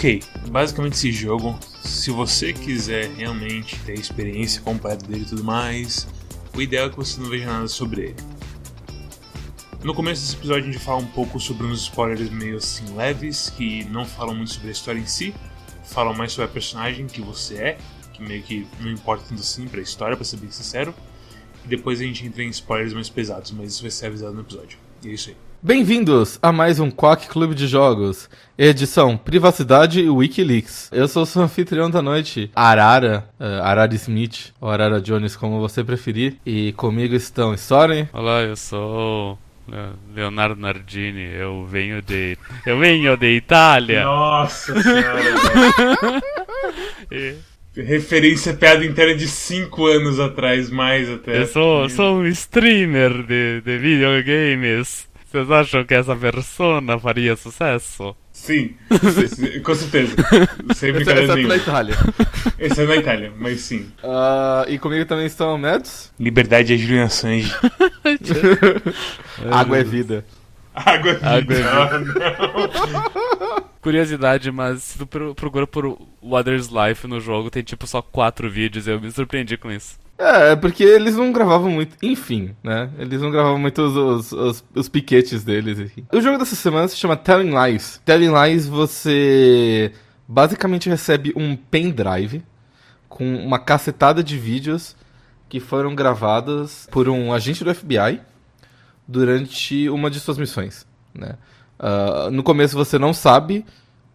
Ok, basicamente esse jogo, se você quiser realmente ter a experiência completa dele e tudo mais, o ideal é que você não veja nada sobre ele. No começo desse episódio a gente fala um pouco sobre uns spoilers meio assim leves, que não falam muito sobre a história em si, falam mais sobre a personagem que você é, que meio que não importa tanto assim pra história, pra ser bem sincero. E depois a gente entra em spoilers mais pesados, mas isso vai ser avisado no episódio. E é isso aí. Bem-vindos a mais um Quack Clube de Jogos, edição Privacidade e Wikileaks. Eu sou o seu anfitrião da noite, Arara, uh, Arara Smith, ou Arara Jones, como você preferir. E comigo estão Soren. Olá, eu sou Leonardo Nardini, eu venho de. Eu venho de Itália! Nossa senhora! e... Referência piada inteira de 5 anos atrás, mais até. Eu sou, sou um streamer de, de videogames. Vocês acham que essa persona faria sucesso? Sim, com certeza. Sem brincadeira Esse é na Itália. Esse é na Itália, mas sim. Uh, e comigo também estão Mads. Liberdade é Julian Assange. Água é vida. Água é vida. Água é vida. Curiosidade, mas se tu procura por Water's Life no jogo, tem tipo só quatro vídeos. Eu me surpreendi com isso. É, é, porque eles não gravavam muito. Enfim, né? Eles não gravavam muito os, os, os, os piquetes deles. Enfim. O jogo dessa semana se chama Telling Lies. Telling Lies você basicamente recebe um pendrive com uma cacetada de vídeos que foram gravados por um agente do FBI durante uma de suas missões, né? Uh, no começo você não sabe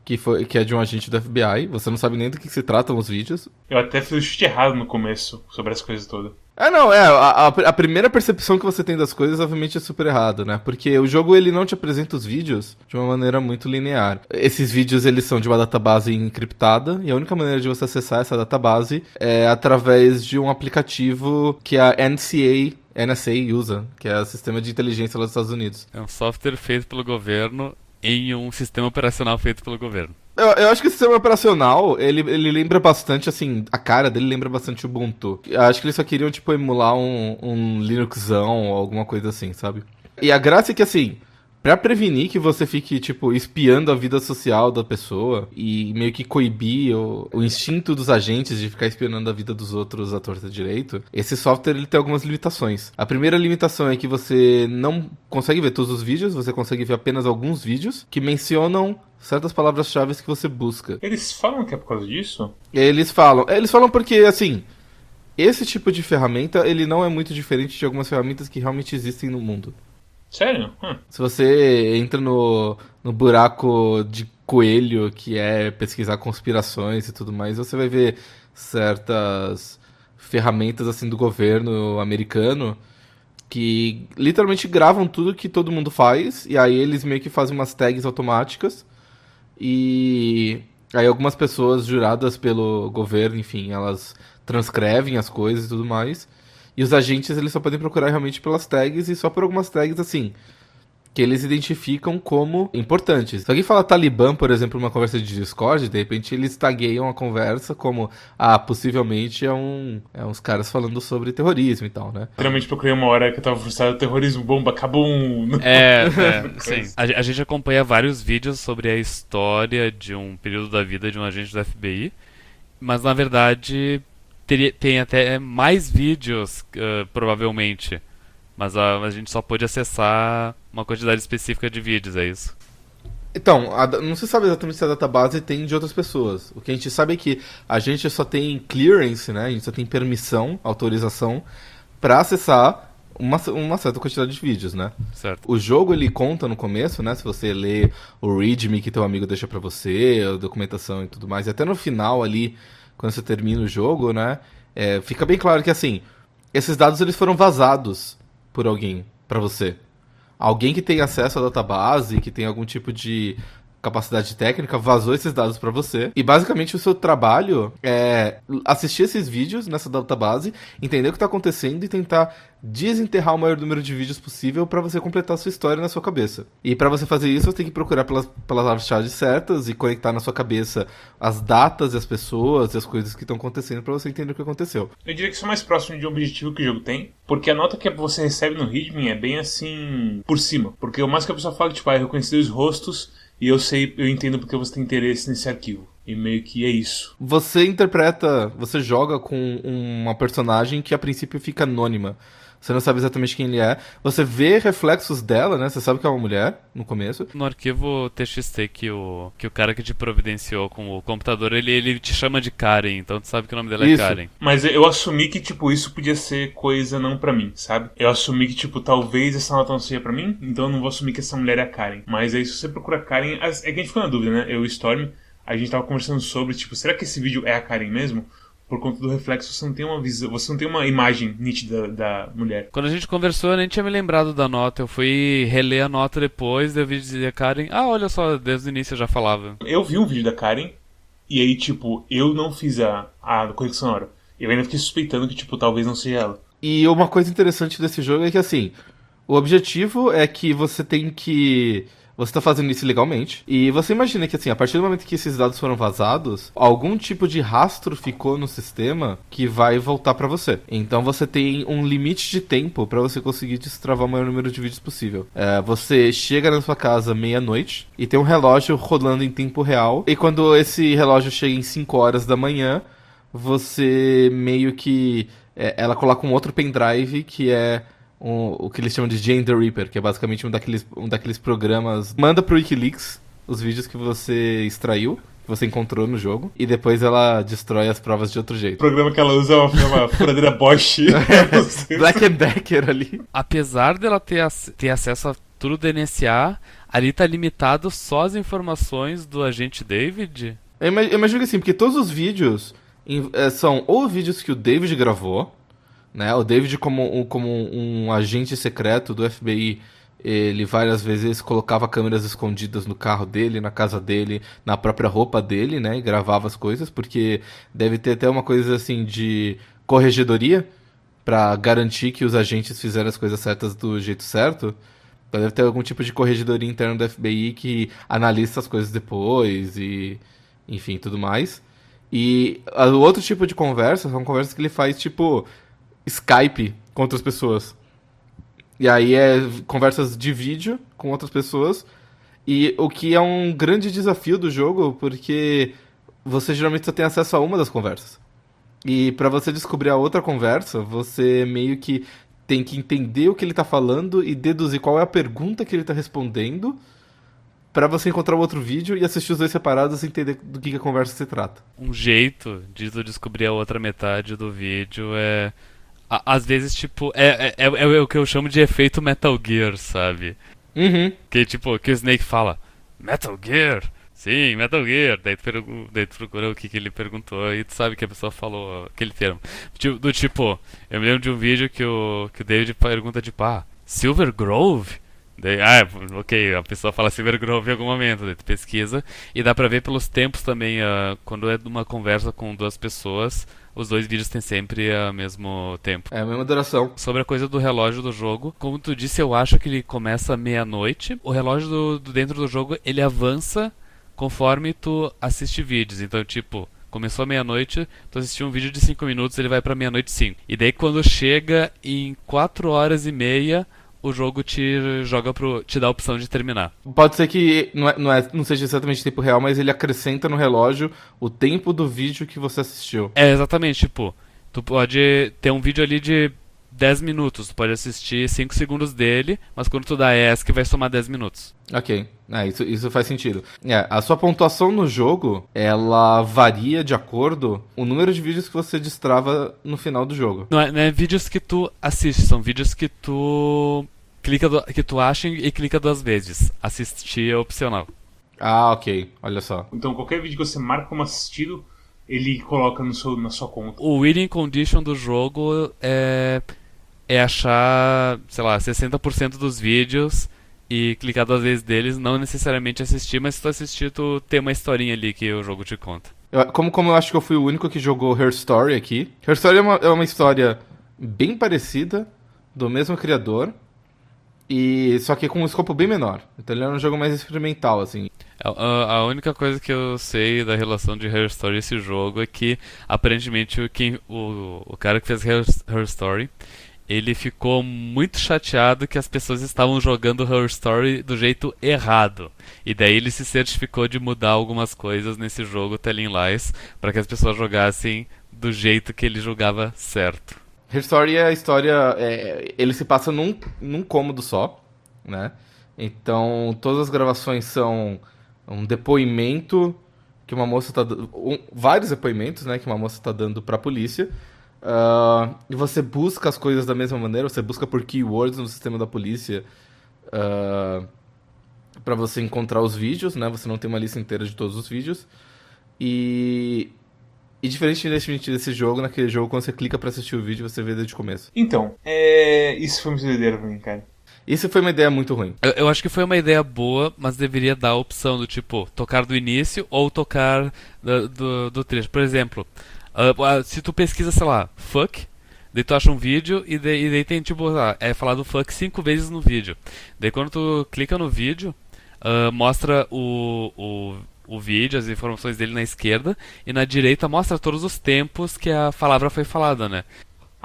que, foi, que é de um agente do FBI. Você não sabe nem do que se tratam os vídeos. Eu até fiz o chute errado no começo sobre as coisas todas. É, não, é. A, a, primeira percepção que você tem das coisas, obviamente, é super errado, né? Porque o jogo, ele não te apresenta os vídeos de uma maneira muito linear. Esses vídeos, eles são de uma database encriptada, e a única maneira de você acessar essa database é através de um aplicativo que a NCA NSA usa, que é o sistema de inteligência lá dos Estados Unidos. É um software feito pelo governo em um sistema operacional feito pelo governo. Eu, eu, acho que o sistema operacional, ele, ele lembra bastante, assim, a cara dele lembra bastante o Ubuntu. Eu acho que eles só queriam, tipo, emular um, um Linuxão ou alguma coisa assim, sabe? E a graça é que, assim, Pra prevenir que você fique, tipo, espiando a vida social da pessoa e meio que coibir o, o instinto dos agentes de ficar espiando a vida dos outros à torta direito, esse software ele tem algumas limitações. A primeira limitação é que você não consegue ver todos os vídeos, você consegue ver apenas alguns vídeos que mencionam certas palavras-chave que você busca. Eles falam que é por causa disso? Eles falam. Eles falam porque, assim, esse tipo de ferramenta, ele não é muito diferente de algumas ferramentas que realmente existem no mundo. Sério? Hum. Se você entra no, no buraco de coelho, que é pesquisar conspirações e tudo mais, você vai ver certas ferramentas assim do governo americano que literalmente gravam tudo que todo mundo faz e aí eles meio que fazem umas tags automáticas e aí algumas pessoas juradas pelo governo, enfim, elas transcrevem as coisas e tudo mais. E os agentes eles só podem procurar realmente pelas tags e só por algumas tags assim que eles identificam como importantes. Se alguém fala Talibã, por exemplo, numa conversa de Discord, de repente eles tagueiam a conversa como, ah, possivelmente é, um, é uns caras falando sobre terrorismo e tal, né? Literalmente procurei uma hora que eu tava frustrado, terrorismo, bomba, acabou um... É, é sim. A, a, gente acompanha vários vídeos sobre a história de um período da vida de um agente do FBI, mas na verdade teria, tem até mais vídeos, uh, provavelmente. Mas a, a gente só pôde acessar uma quantidade específica de vídeos, é isso? Então, a, não se sabe exatamente se a database tem de outras pessoas. O que a gente sabe é que a gente só tem clearance, né? A gente só tem permissão, autorização para acessar uma, uma certa quantidade de vídeos, né? Certo. O jogo ele conta no começo, né? Se você lê o readme que teu amigo deixa para você, a documentação e tudo mais, e até no final ali quando você termina o jogo, né? É, fica bem claro que assim, esses dados eles foram vazados por alguém para você. Alguém que tem acesso à database, que tem algum tipo de capacidade técnica, vazou esses dados para você. E basicamente o seu trabalho é assistir esses vídeos nessa database, entender o que tá acontecendo e tentar desenterrar o maior número de vídeos possível para você completar a sua história na sua cabeça. E para você fazer isso, você tem que procurar pelas palavras-chave certas e conectar na sua cabeça as datas e as pessoas e as coisas que estão acontecendo para você entender o que aconteceu. Eu diria que isso é mais próximo de um objetivo que o jogo tem, porque a nota que você recebe no Readme é bem assim por cima. Porque o mais que a pessoa fala, tipo, ah, reconhecer os rostos e eu sei, eu entendo porque você tem interesse nesse arquivo. E meio que é isso. Você interpreta, você joga com uma personagem que a princípio fica anônima. Você não sabe exatamente quem ele é. Você vê reflexos dela, né? Você sabe que é uma mulher no começo. No arquivo TXT que o, que o cara que te providenciou com o computador, ele, ele te chama de Karen, então tu sabe que o nome dela é Isso. Karen. Mas eu assumi que, tipo, isso podia ser coisa não pra mim, sabe? Eu assumi que, tipo, talvez essa nota não seja pra mim, então eu não vou assumir que essa mulher é a Karen. Mas aí, se você procura Karen, é que a gente ficou na dúvida, né? Eu e o Storm, a gente tava conversando sobre, tipo, será que esse vídeo é a Karen mesmo? Por conta do reflexo, você não tem uma visão, você não tem uma imagem nítida da mulher. Quando a gente conversou, eu nem tinha me lembrado da nota. Eu fui reler a nota depois, daí eu vi dizer Karen. Ah, olha só, desde o início eu já falava. Eu vi um vídeo da Karen, e aí, tipo, eu não fiz a, a conexão na hora. Eu ainda fiquei suspeitando que, tipo, talvez não seja ela. E uma coisa interessante desse jogo é que, assim, o objetivo é que você tem que. Você tá fazendo isso legalmente. E você imagina que, assim, a partir do momento que esses dados foram vazados, algum tipo de rastro ficou no sistema que vai voltar pra você. Então você tem um limite de tempo pra você conseguir destravar o maior número de vídeos possível. É, você chega na sua casa meia-noite e tem um relógio rodando em tempo real. E quando esse relógio chega em 5 horas da manhã, você meio que. é, ela coloca um outro pendrive que é um- o que eles chamam de Jane the Reaper, que é basicamente um daqueles, um daqueles programas. Manda pro Wikileaks os vídeos que você extraiu, que você encontrou no jogo, e depois ela destrói as provas de outro O jeito. programa que ela usa é uma, é uma furadeira Bosch. Sei. Black and Decker ali. Apesar dela ter, ac- ter acesso a tudo do NSA, ali tá limitado só as informações do agente David. Eu ima- eu imagino que assim, porque todos os vídeos eh, são ou vídeos que o David gravou, né? O David, como, um- como um agente secreto do FBI, ele várias vezes colocava câmeras escondidas no carro dele, na casa dele, na própria roupa dele, né? E gravava as coisas, porque deve ter até uma coisa assim de corregedoria pra garantir que os agentes fizeram as coisas certas do jeito certo. Então deve ter algum tipo de corregedoria interna do FBI que analisa as coisas depois e enfim, tudo mais. E ah, o outro tipo de conversa são conversas que ele faz tipo Skype com outras pessoas. E aí é conversas de vídeo com outras pessoas. E o que é um grande desafio do jogo, porque você geralmente só tem acesso a uma das conversas. E pra você descobrir a outra conversa, você meio que tem que entender o que ele tá falando e deduzir qual é a pergunta que ele tá respondendo pra você encontrar o outro vídeo e assistir os dois separados e entender do que, que a conversa se trata. Um jeito de descobrir a outra metade do vídeo é. Às vezes, tipo, é, é, é, é o que eu chamo de efeito Metal Gear, sabe? Uhum. Que tipo, que o Snake fala, Metal Gear? Sim, Metal Gear. Daí tu, pergu- daí tu procura o que, que ele perguntou e tu sabe que a pessoa falou aquele termo. Tipo- Do tipo, eu me lembro de um vídeo que o, que o David pergunta tipo, ah, Silver Grove? Daí, ah, ok, a pessoa fala Silver Grove em algum momento, daí tu pesquisa e dá pra ver pelos tempos também, ah, quando é uma conversa com duas pessoas, os dois vídeos têm sempre o mesmo tempo. É a mesma duração. Sobre a coisa do relógio do jogo, como tu disse, eu acho que ele começa meia-noite. O relógio do, do dentro do jogo, ele avança conforme tu assiste vídeos. Então, tipo, começou meia-noite, tu assistiu um vídeo de 5 minutos, ele vai pra meia-noite 5. E daí quando chega em 4 horas e meia, o jogo te joga pro. te dá a opção de terminar. Pode ser que não, é, não, é, não seja exatamente tempo real, mas ele acrescenta no relógio o tempo do vídeo que você assistiu. É, exatamente, tipo, tu pode ter um vídeo ali de 10 minutos, tu pode assistir 5 segundos dele, mas quando tu dá ESC vai somar 10 minutos. Ok, é, isso, isso faz sentido. É, a sua pontuação no jogo, ela varia de acordo o número de vídeos que você destrava no final do jogo. Não é, não é vídeos que tu assiste, são vídeos que tu clica do- que tu acha e clica duas vezes. Assistir é opcional. Ah, ok, olha só. Então, qualquer vídeo que você marca como assistido, ele coloca no seu, na sua conta. O winning condition do jogo é é achar, sei lá, 60% dos vídeos e clicar duas vezes deles, não necessariamente assistir, mas se tu assistir, tu tem uma historinha ali que o jogo te conta. Eu- como, como eu acho que eu fui o único que jogou Her Story aqui. Her Story é uma, é uma história bem parecida, do mesmo criador, e só que com um escopo bem menor. Então ele é um jogo mais experimental, assim. A, a- única coisa que eu sei da relação de Her Story e esse jogo é que aparentemente o, quem, o, o cara que fez Her, Her Story ele ficou muito chateado que as pessoas estavam jogando Her Story do jeito errado. E daí ele se certificou de mudar algumas coisas nesse jogo Telling Lies para que as pessoas jogassem do jeito que ele julgava certo. Her Story é a história. É, ele se passa num, num cômodo só, né? Então todas as gravações são um depoimento que uma moça tá um, vários depoimentos, né, que uma moça está dando para a polícia Uh, e você busca as coisas da mesma maneira, você busca por keywords no sistema da polícia uh, ah, para você encontrar os vídeos, né? Você não tem uma lista inteira de todos os vídeos. E, e diferentemente desse jogo, naquele jogo, quando você clica para assistir o vídeo, você vê desde o começo. Então, é... isso foi muito doideira pra mim, cara. Isso foi uma ideia muito ruim. Eu, eu, acho que foi uma ideia boa, mas deveria dar a opção do tipo, tocar do início ou tocar do, do, do trecho. Por exemplo, Uh, se tu pesquisa, sei lá, fuck, daí tu acha um vídeo e daí, e daí tem tipo, lá, é falado fuck cinco vezes no vídeo. Daí quando tu clica no vídeo, uh, mostra o, o, o vídeo, as informações dele na esquerda, e na direita mostra todos os tempos que a palavra foi falada, né?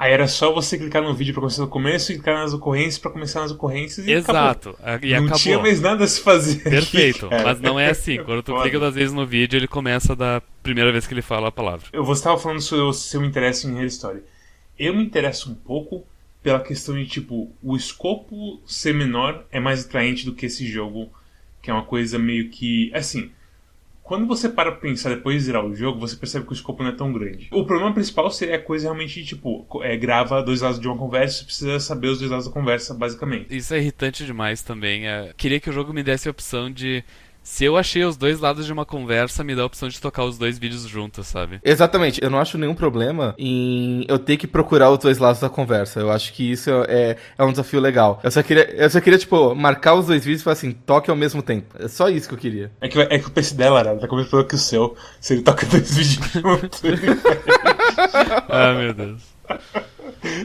Aí era só você clicar no vídeo para começar no começo e clicar nas ocorrências para começar nas ocorrências e Exato. Acabou. E não acabou. tinha mais nada a se fazer. Perfeito. Aqui, mas não é assim. Quando tu clica duas vezes no vídeo, ele começa da primeira vez que ele fala a palavra. Eu, você estava falando sobre o seu interesse em Hair Story. Eu me interesso um pouco pela questão de, tipo, o escopo ser menor é mais atraente do que esse jogo, que é uma coisa meio que. Assim, quando você para pra pensar depois de zerar o jogo, você percebe que o escopo não é tão grande. O problema principal seria a coisa realmente, tipo, é, grava dois lados de uma conversa, você precisa saber os dois lados da conversa, basicamente. Isso é irritante demais também. É... Queria que o jogo me desse a opção de se eu achei os dois lados de uma conversa, me dá a opção de tocar os dois vídeos juntos, sabe? Exatamente. Eu não acho nenhum problema em eu ter que procurar os dois lados da conversa. Eu acho que isso é, é um desafio legal. Eu só queria, eu só queria tipo, marcar os dois vídeos e falar assim, toque ao mesmo tempo. É só isso que eu queria. É que, é que o PC dela, né? Tá com o mesmo que o seu. Se ele toca dois vídeos juntos, Ah, meu Deus.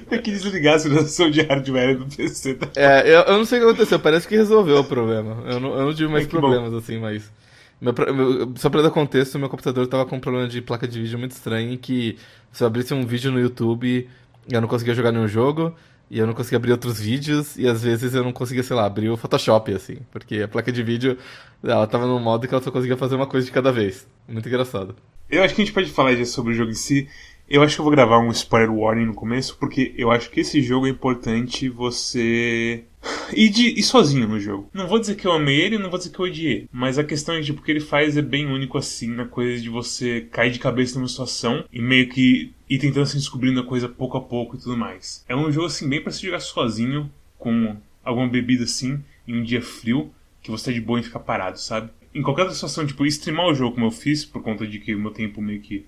Tem que desligar a simulação de hardware do PC. Tá? É, eu, eu, não sei o que aconteceu, parece que resolveu o problema. Eu não, eu não tive mais é problemas bom. assim, mas. Meu, meu, só pra dar contexto, meu computador tava com um problema de placa de vídeo muito estranho em que se eu abrisse um vídeo no YouTube, eu não conseguia jogar nenhum jogo, e eu não conseguia abrir outros vídeos, e às vezes eu não conseguia, sei lá, abrir o Photoshop, assim, porque a placa de vídeo, ela tava num modo que ela só conseguia fazer uma coisa de cada vez. Muito engraçado. Eu acho que a gente pode falar já sobre o jogo em si. Eu acho que eu vou gravar um spoiler warning no começo, porque eu acho que esse jogo é importante você ir, de, ir sozinho no jogo. Não vou dizer que eu amei ele, não vou dizer que eu odiei. Mas a questão é que tipo, o que ele faz é bem único assim, na coisa de você cair de cabeça numa situação e meio que ir tentando se descobrindo a coisa pouco a pouco e tudo mais. É um jogo assim, bem para se jogar sozinho, com alguma bebida assim, em um dia frio, que você é de boa em ficar parado, sabe? Em qualquer situação, tipo, streamar o jogo como eu fiz, por conta de que o meu tempo meio que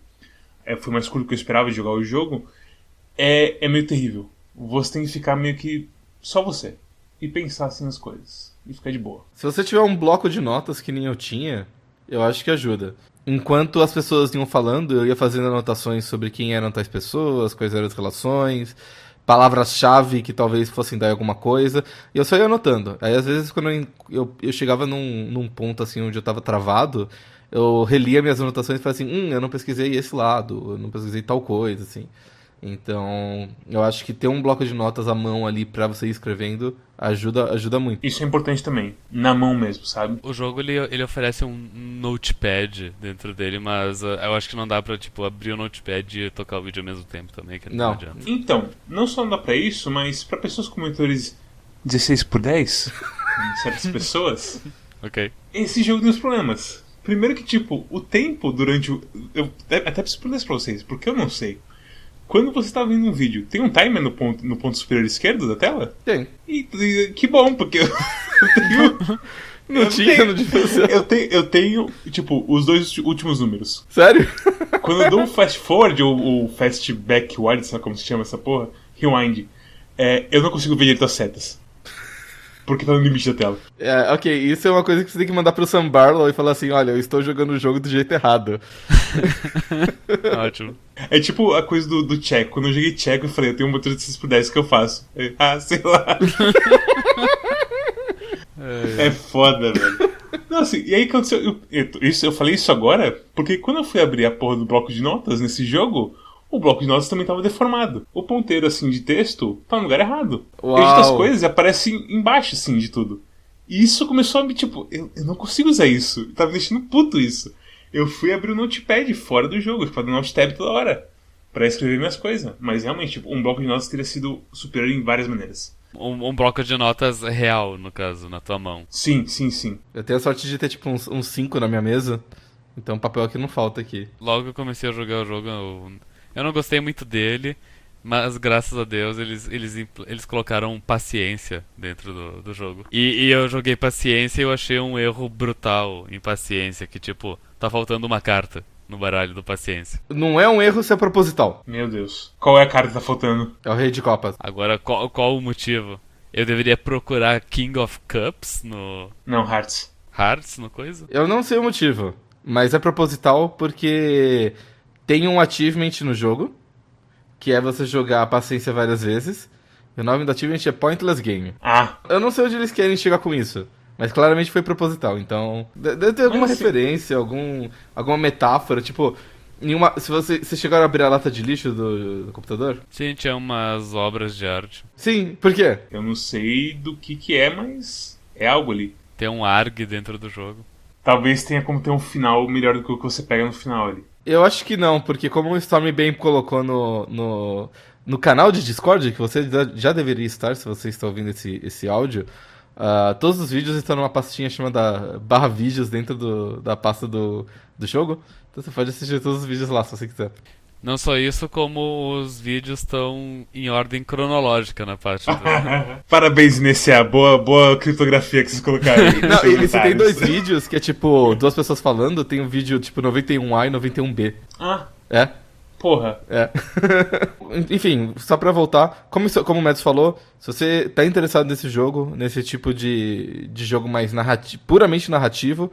é, foi mais curto do que eu esperava de jogar o jogo, é, é meio terrível. Você tem que ficar meio que só você. E pensar assim nas coisas. E ficar de boa. Se você tiver um bloco de notas que nem eu tinha, eu acho que ajuda. Enquanto as pessoas iam falando, eu ia fazendo anotações sobre quem eram tais pessoas, quais eram as relações, palavras-chave que talvez fossem dar alguma coisa, e eu só ia anotando. Aí às vezes quando eu, eu, eu chegava num, num ponto assim onde eu tava travado, eu relia minhas anotações e falei assim, hum, eu não pesquisei esse lado, eu não pesquisei tal coisa, assim. Então, eu acho que ter um bloco de notas à mão ali para você ir escrevendo ajuda, ajuda muito. Isso é importante também, na mão mesmo, sabe? O jogo ele, ele oferece um notepad dentro dele, mas uh, eu acho que não dá pra tipo abrir o notepad e tocar o vídeo ao mesmo tempo também, que não, não adianta. Então, não só não dá para isso, mas para pessoas com monitores 16 por 10, certas pessoas, OK. Esse jogo tem os problemas Primeiro que, tipo, o tempo durante o. Eu até preciso perguntar isso pra vocês, porque eu não sei. Quando você está vendo um vídeo, tem um timer no ponto, no ponto superior esquerdo da tela? Tem. E, e que bom, porque eu, tenho. Não eu tinha, tenho, não Eu tenho, eu tenho, tipo, os dois últimos números. Sério? Quando eu dou um fast forward ou, ou fast backward, sabe como se chama essa porra? Rewind. É, eu não consigo ver direito as setas porque tá no limite da tela. É, ok, isso é uma coisa que você tem que mandar pro Sam Barlow e falar assim, olha, eu estou jogando o jogo do jeito errado. Ótimo. É tipo a coisa do, do Checo. Quando eu joguei Checo, eu falei, eu tenho um motor de 6 por 10 que eu faço. ah, sei lá. é, é foda, velho. Não, assim, e aí aconteceu. Eu, eu, isso, eu falei isso agora, porque quando eu fui abrir a porra do bloco de notas nesse jogo, o bloco de notas também estava deformado. O ponteiro, assim, de texto tá no lugar errado. Uau. Eu edito as coisas e aparece embaixo, assim, de tudo. E isso começou a me, tipo, eu, eu não consigo usar isso. Tava me deixando puto isso. Eu fui abrir o notepad fora do jogo, ficava no notetab toda hora. Pra escrever minhas coisas. Mas realmente, tipo, um bloco de notas teria sido superior em várias maneiras. Um, um bloco de notas real, no caso, na tua mão. Sim, sim, sim. Eu tenho a sorte de ter, tipo, uns 5 na minha mesa. Então papel aqui não falta aqui. Logo que eu comecei a jogar o jogo, eu, eu não gostei muito dele. Mas graças a Deus eles, eles, eles colocaram paciência dentro do, do jogo. E, e eu joguei paciência e eu achei um erro brutal em paciência, que tipo, tá faltando uma carta no baralho do paciência. Não é um erro se é proposital. Meu Deus. Qual é a cara que tá faltando? É o rei de copas. Agora, qual, qual o motivo? Eu deveria procurar King of Cups no Não, Hearts. Hearts, no coisa? Eu não sei o motivo, mas é proposital porque tem um achievement no jogo, que é você jogar a paciência várias vezes. E o nome do achievement é Pointless Game. Ah, Eu não sei onde eles querem chegar com isso, mas claramente foi proposital. Então, de- deve ter alguma Mas, assim- referência, algum, alguma metáfora, tipo, em uma, se você, você chegaram a abrir a lata de lixo do, do computador? Sim, tinha umas obras de arte. Sim, por quê? eu não sei do que que é, mas é algo ali. Tem um ARG dentro do jogo. Talvez tenha como ter um final melhor do que o que você pega no final ali. Eu acho que não, porque como o Storm bem colocou no, no, no canal de Discord, que você já- deveria estar se você está ouvindo esse, esse áudio, ah, todos os vídeos estão numa pastinha chamada barra vídeos dentro do, da pasta do, do jogo. Então você pode assistir todos os vídeos lá se você quiser. Não só isso, como os vídeos estão em ordem cronológica na parte do... Parabéns, Inesia. Boa, boa criptografia que vocês colocaram aí. Não, e você tem dois vídeos que é tipo duas pessoas falando, tem um vídeo tipo 91A e 91B. Ah, É? porra. É. Enfim, só pra voltar, como, isso- como o Mads falou, se você tá interessado nesse jogo, nesse tipo de, de jogo mais narrativo, puramente narrativo,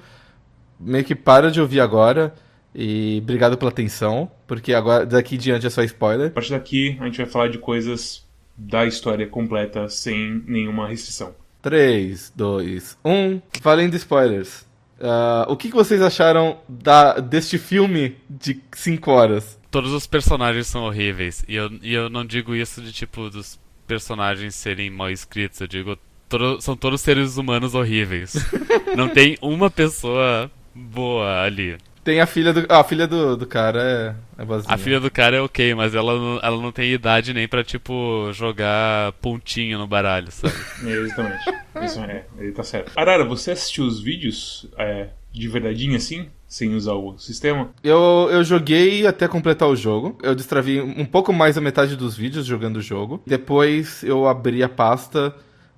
meio que para de ouvir agora. E obrigado pela atenção, porque agora daqui em diante é só spoiler. A partir daqui, a gente vai falar de coisas da história completa, sem nenhuma restrição. 3, 2, 1. Valendo spoilers. Ah, o que, que vocês acharam da, deste filme de 5 horas? Todos os personagens são horríveis. E eu, e eu não digo isso de tipo dos personagens serem mal escritos. Eu digo, todo- são todos seres humanos horríveis. não tem uma pessoa boa ali. Tem a filha do. Ah, a filha do, do cara é, é boazinha. A filha do cara é ok, mas ela não, ela não tem idade nem pra, tipo, jogar pontinho no baralho, sabe? É, Exatamente. Isso é, ele tá certo. Arara, você assistiu os vídeos é, de verdadeinho assim? Sem usar o sistema? Eu, eu joguei até completar o jogo. Eu destravei um pouco mais da metade dos vídeos jogando o jogo. Depois eu abri a pasta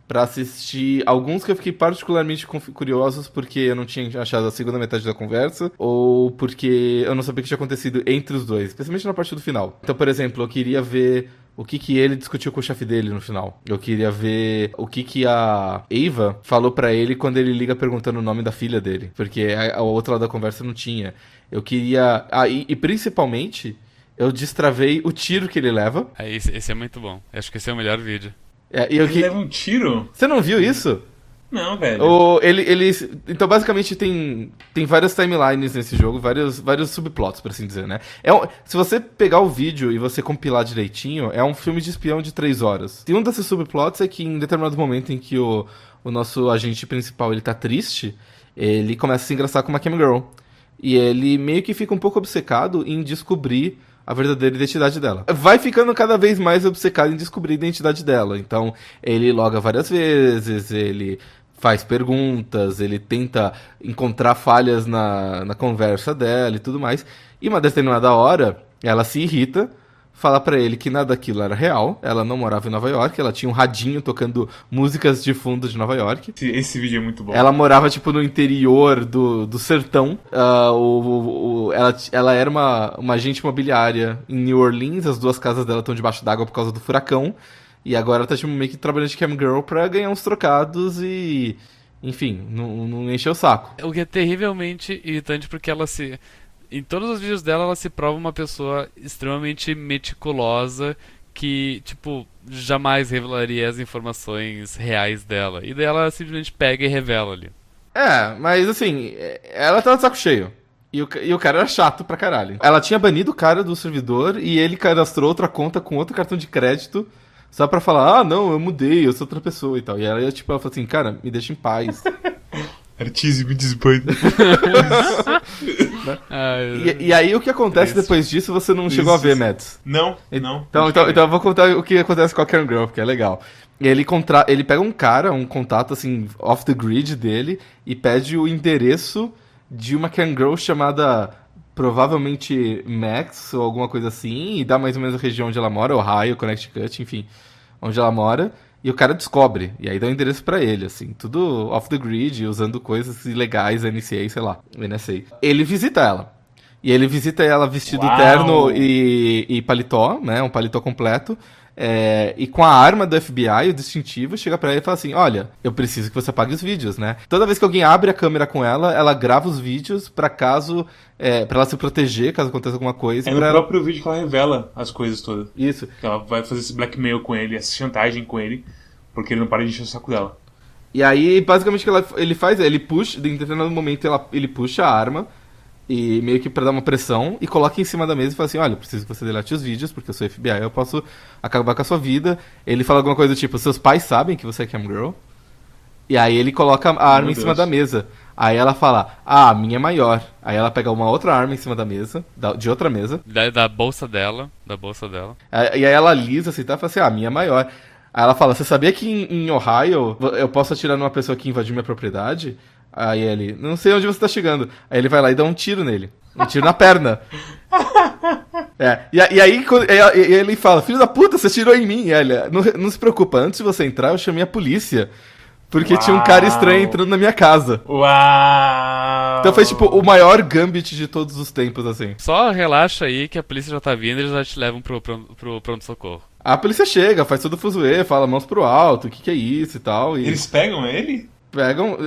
pra assistir alguns que eu fiquei particularmente curiosos porque eu não tinha achado a segunda metade da conversa ou porque eu não sabia o que tinha acontecido entre os dois, especialmente na parte do final. Então, por exemplo, eu queria ver o que que ele discutiu com o chefe dele no final. Eu queria ver o que que a Eva falou pra ele quando ele liga perguntando o nome da filha dele, porque a outra lado da conversa não tinha. Eu queria, ah, e, e principalmente eu destravei o tiro que ele leva. Aí, esse, esse é muito bom. Acho que esse é o melhor vídeo. É, Ele que... leva um tiro? Você não viu isso? Não, velho. O, ele, ele, então, basicamente, tem, tem várias timelines nesse jogo, vários, vários subplots, por assim dizer, né? É um- se você pegar o vídeo e você compilar direitinho, é um filme de espião de três horas. E um desses subplots é que, em determinado momento em que o, o nosso agente principal ele tá triste, ele começa a se engraçar com uma cam girl. E ele meio que fica um pouco obcecado em descobrir a verdadeira identidade dela. Vai ficando cada vez mais obcecado em descobrir a identidade dela. Então, ele loga várias vezes, ele faz perguntas, ele tenta encontrar falhas na, na conversa dela e tudo mais. E uma determinada hora, ela se irrita, fala pra ele que nada daquilo era real, ela não morava em Nova York, ela tinha um radinho tocando músicas de fundo de Nova York. Esse, esse vídeo é muito bom. Ela morava, tipo, no interior do, do sertão. Ah, o, o- o- ela, ela era uma, uma agente imobiliária em New Orleans. As duas casas dela estão debaixo d'água por causa do furacão. E agora ela tá, tipo, meio que trabalhando de cam girl pra ganhar uns trocados e... Enfim, não, não encher o saco. O que é terrivelmente irritante porque ela se. Em todos os vídeos dela, ela se prova uma pessoa extremamente meticulosa que, tipo, jamais revelaria as informações reais dela. E daí ela simplesmente pega e revela ali. É, mas assim, ela tá de saco cheio. E o, e o cara era chato pra caralho. Ela tinha banido o cara do servidor e ele cadastrou outra conta com outro cartão de crédito só pra falar, ah, não, eu mudei, eu sou outra pessoa e tal. E ela, tipo, ela falou assim, cara, me deixa em paz. Artise me desbanha. e, e, aí o que acontece Isso. depois disso você não Isso. chegou a ver, Mads? Não, não. Então, então, então eu vou contar o que acontece com a Karen Girl, porque é legal. Ele, contra... ele pega um cara, um contato assim, off the grid dele, e pede o endereço de uma Karen Girl chamada provavelmente Max ou alguma coisa assim, e dá mais ou menos a região onde ela mora, Ohio, Connecticut, enfim, onde ela mora. E o cara descobre, e aí dá o um endereço para ele, assim, tudo off the grid, usando coisas ilegais, NCA, sei lá, NSA. Ele visita ela. E ele visita ela vestido Uau. terno e, e paletó, né, um paletó completo. É, e com a arma do FBI, o distintivo, chega para ele e fala assim: Olha, eu preciso que você apague os vídeos, né? Toda vez que alguém abre a câmera com ela, ela grava os vídeos para caso. É, para ela se proteger caso aconteça alguma coisa. É no próprio vídeo que ela revela as coisas todas. Isso. Ela vai fazer esse blackmail com ele, essa chantagem com ele, porque ele não para de encher o saco dela. E aí, basicamente, o que ela, ele faz é: ele puxa, em determinado momento, ela, ele puxa a arma e meio que para dar uma pressão e coloca em cima da mesa e fala assim: Olha, preciso que você delete os vídeos, porque eu sou FBI, eu posso acabar com a sua vida. Ele fala alguma coisa do tipo: Seus pais sabem que você é camgirl? E aí ele coloca a arma Meu em cima da mesa. Aí ela fala: Ah, a minha é maior. Aí ela pega uma outra arma em cima da mesa, de outra mesa. Da, da bolsa dela, da bolsa dela. E aí ela lisa assim, tá? E fala assim: Ah, a minha é maior. Aí ela fala: Você sabia que em, em Ohio eu posso atirar numa pessoa que invadiu minha propriedade? Aí ele, não sei onde você tá chegando. Aí ele vai lá e dá um tiro nele. Um tiro na perna. É, e, e aí e, e ele fala, filho da puta, você tirou em mim. E ele, não, não se preocupa, antes de você entrar, eu chamei a polícia. Porque Uau. tinha um cara estranho entrando na minha casa. Uau! Então foi tipo o maior gambit de todos os tempos, assim. Só relaxa aí que a polícia já tá vindo e eles já te levam pro, pro, pro pronto-socorro. A polícia chega, faz todo o fuzuê, fala mãos pro alto, o que, que é isso e tal. E... Eles pegam ele? Pegam.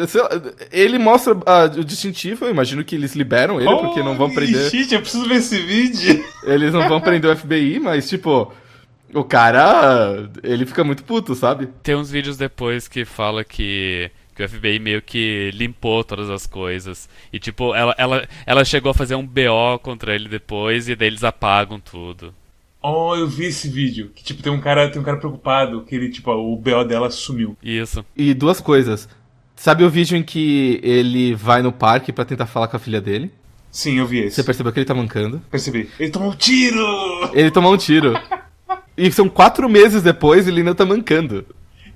Ele mostra ah, o distintivo, eu imagino que eles liberam ele, oh, porque não vão prender. Shit, eu preciso ver esse vídeo. Eles não vão prender o FBI, mas, tipo. O cara. Ele fica muito puto, sabe? Tem uns vídeos depois que fala que que o FBI meio que limpou todas as coisas. E tipo, ela, ela, ela chegou a fazer um BO contra ele depois e daí eles apagam tudo. Oh, eu vi esse vídeo. Que tipo, tem um cara, tem um cara preocupado que ele, tipo, o BO dela sumiu. Isso. E duas coisas. Sabe o vídeo em que ele vai no parque para tentar falar com a filha dele? Sim, eu vi esse. Você percebeu que ele tá mancando? Percebi. Ele tomou um tiro! Ele tomou um tiro. e são quatro meses depois ele ainda tá mancando.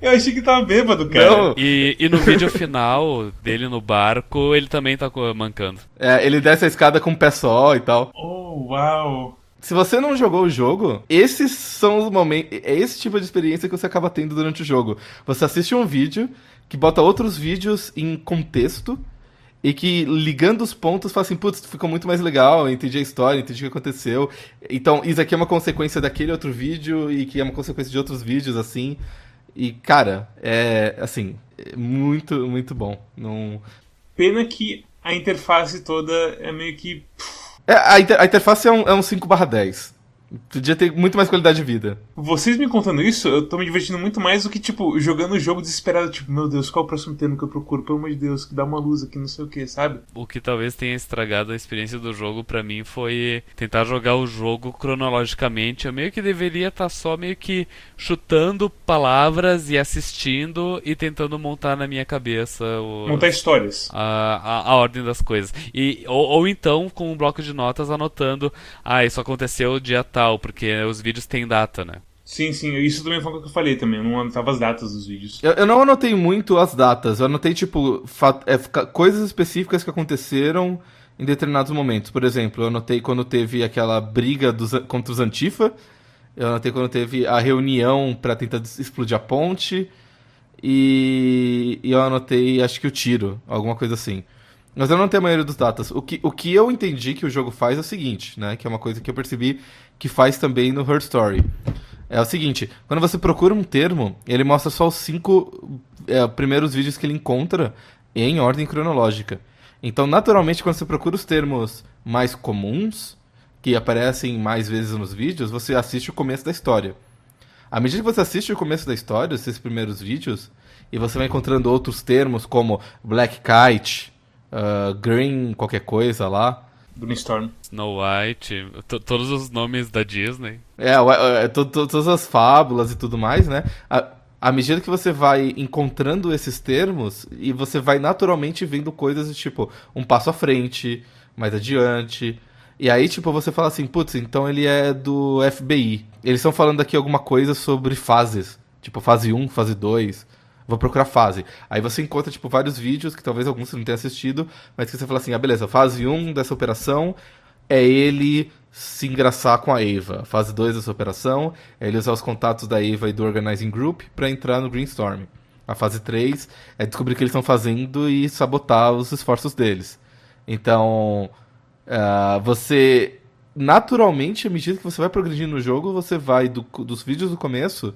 Eu achei que tava bêbado, cara. E, e no vídeo final dele no barco, ele também tá mancando. É, ele desce a escada com o pé só e tal. Oh, uau! Se você não jogou o jogo, esses são os momentos. É esse tipo de experiência que você acaba tendo durante o jogo. Você assiste um vídeo que bota outros vídeos em contexto e que ligando os pontos fala assim, putz, ficou muito mais legal, entendi a história, entendi o que aconteceu. Então, isso aqui é uma consequência daquele outro vídeo e que é uma consequência de outros vídeos, assim. E, cara, é, assim, é muito, muito bom. Não... Pena que a interface toda é meio que... É, a, inter a interface é um, é um 5 10. Podia ter muito mais qualidade de vida. Vocês me contando isso, eu tô me divertindo muito mais do que, tipo, jogando o jogo desesperado, tipo, meu Deus, qual é o próximo termo que eu procuro? Pelo amor de Deus, que dá uma luz aqui, não sei o que, sabe? O que talvez tenha estragado a experiência do jogo para mim foi tentar jogar o jogo cronologicamente. Eu meio que deveria estar tá só meio que chutando palavras e assistindo e tentando montar na minha cabeça o, montar histórias a, a, a, ordem das coisas e ou, ou, então com um bloco de notas anotando ah isso aconteceu dia tal porque os vídeos têm data né sim sim isso também foi o que eu falei também eu não anotava as datas dos vídeos eu, eu não anotei muito as datas eu anotei tipo é, coisas específicas que aconteceram em determinados momentos por exemplo eu anotei quando teve aquela briga dos, contra os antifa eu anotei quando teve a reunião para tentar explodir a ponte. E, e, eu anotei, acho que o tiro, alguma coisa assim. Mas eu não tenho a maioria dos datas. O que, o que eu entendi que o jogo faz é o seguinte, né? Que é uma coisa que eu percebi que faz também no Her Story. É o seguinte, quando você procura um termo, ele mostra só os cinco é, primeiros vídeos que ele encontra em ordem cronológica. Então, naturalmente, quando você procura os termos mais comuns, que aparecem mais vezes nos vídeos, você assiste o começo da história. À medida que você assiste o começo da história, esses primeiros vídeos, e você vai encontrando outros termos como Black Kite, uh, Green qualquer coisa lá, Brainstorm. Snow White, todos os nomes da Disney. É, é todas as fábulas e tudo mais, né? A, à medida que você vai encontrando esses termos, e você vai naturalmente vendo coisas tipo um passo à frente, mais adiante. E aí, tipo, você fala assim, putz, então ele é do FBI. Eles estão falando aqui alguma coisa sobre fases. Tipo, fase 1, fase 2. Vou procurar fase. Aí você encontra, tipo, vários vídeos que talvez alguns você não tenha assistido, mas que você fala assim, ah, beleza, fase 1 dessa operação é ele se engraçar com a Eva. Fase 2 dessa operação é ele usar os contatos da Eva e do Organizing Group para entrar no Greenstorm. A fase 3 é descobrir o que eles estão fazendo e sabotar os esforços deles. Então, uh, você naturalmente, à medida que você vai progredindo no jogo, você vai do, dos vídeos do começo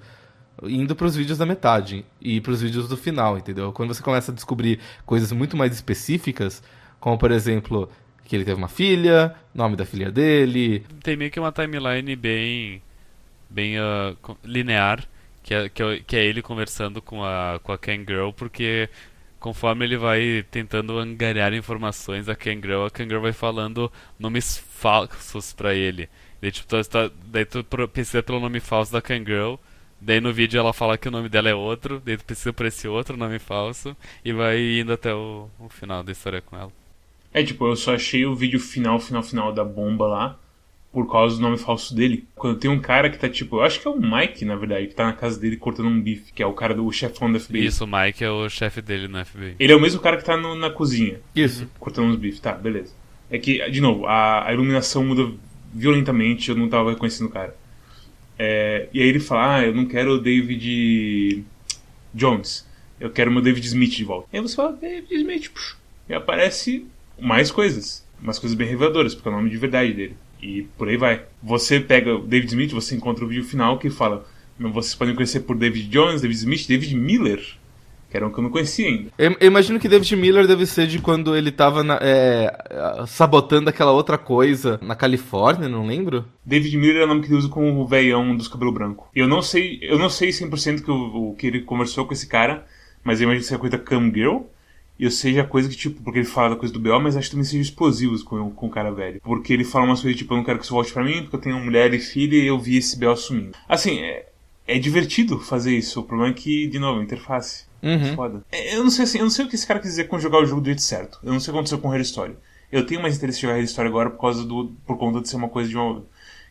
indo para os vídeos da metade e para os vídeos do final, entendeu? Quando você começa a descobrir coisas muito mais específicas, como por exemplo, que ele teve uma filha, nome da filha dele. Tem meio que uma timeline bem bem uh, linear, que é, que é, que, é, ele conversando com a, com a Ken Girl, porque conforme ele vai tentando angariar informações da Ken Girl, a Ken Girl vai falando nomes falsos para ele. Daí, tipo, tu, tá, daí tu precisa pelo nome falso da Ken Girl, Daí no vídeo ela fala que o nome dela é outro, daí tu precisa por esse outro nome falso e vai indo até o, o final da história com ela. É, tipo, eu só achei o vídeo final, final, final da bomba lá por causa do nome falso dele. Quando tem um cara que tá tipo, eu acho que é o Mike, na verdade, que tá na casa dele cortando um bife, que é o cara do chefão do FBI. Isso, o Mike é o chefe dele no FBI. Ele é o mesmo cara que tá no, na cozinha. Isso. Cortando uns bifes, tá, beleza. É que, de novo, a, a iluminação muda violentamente, eu não tava reconhecendo o cara. É, e aí ele fala: Ah, eu não quero o David Jones, eu quero meu David Smith de volta. E aí você fala: David Smith, puxa. e aparece mais coisas, umas coisas bem reveladoras, porque é o nome de verdade dele. E por aí vai. Você pega o David Smith, você encontra o vídeo final que fala: Vocês podem conhecer por David Jones, David Smith, David Miller que era um que eu não conhecia ainda. Eu, eu, imagino que David Miller deve ser de quando ele tava na, é, sabotando aquela outra coisa na Califórnia, não lembro? David Miller é o nome que ele usa com o veião dos cabelo branco. Eu não sei, eu não sei 100% que, o, o, que ele conversou com esse cara, mas eu imagino que seja coisa Cam Girl. E eu seja coisa que, tipo, porque ele fala da coisa do B.O., mas acho que também seja explosivos com, com o cara velho. Porque ele fala umas coisas tipo, eu não quero que isso volte pra mim, porque eu tenho mulher e filha e eu vi esse B.O. sumindo. Assim, é, é divertido fazer isso. O problema é que, de novo, interface. Uhum. Foda. É, eu não sei assim, eu não sei o que esse cara quis dizer com jogar o jogo do jeito certo. Eu não sei o que aconteceu com Her Story. Eu tenho mais interesse em jogar Her Story agora por causa do. por conta de ser uma coisa de uma.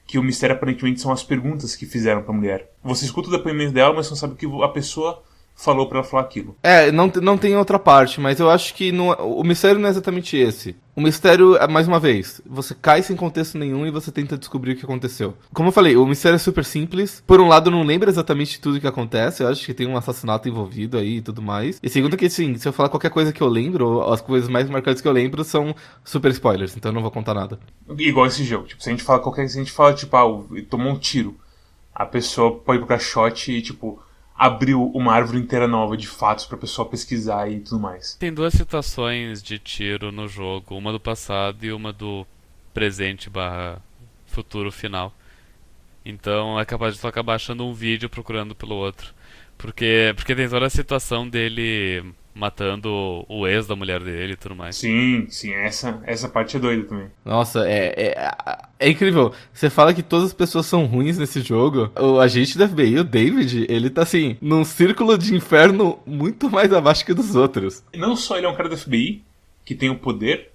Que o mistério aparentemente são as perguntas que fizeram pra mulher. Você escuta o depoimento dela, mas não sabe o que a pessoa falou para falar aquilo. É, não, não tem outra parte, mas eu acho que não, o mistério não é exatamente esse. O mistério, é, mais uma vez, você cai sem contexto nenhum e você tenta descobrir o que aconteceu. Como eu falei, o mistério é super simples. Por um lado, não lembra exatamente tudo o que acontece. Eu acho que tem um assassinato envolvido aí e tudo mais. E segundo que, sim, se eu falar qualquer coisa que eu lembro, as coisas mais marcantes que eu lembro são super spoilers, então eu não vou contar nada. Igual esse jogo. Tipo, se a gente fala qualquer... Se a gente fala, tipo, ah, tomou um tiro. A pessoa pode pra shot e, tipo abriu uma árvore inteira nova de fatos para pessoa pesquisar e tudo mais. Tem duas situações de tiro no jogo, uma do passado e uma do presente barra futuro final. Então é capaz de tu acabar achando um vídeo procurando pelo outro. Porque, porque tem toda a situação dele matando o ex da mulher dele e tudo mais. Sim, sim, essa, essa parte é doida também. Nossa, é, é, é incrível. Você fala que todas as pessoas são ruins nesse jogo. O agente da FBI, o David, ele tá assim, num círculo de inferno muito mais abaixo que dos outros. Não só ele é um cara da FBI, que tem o poder,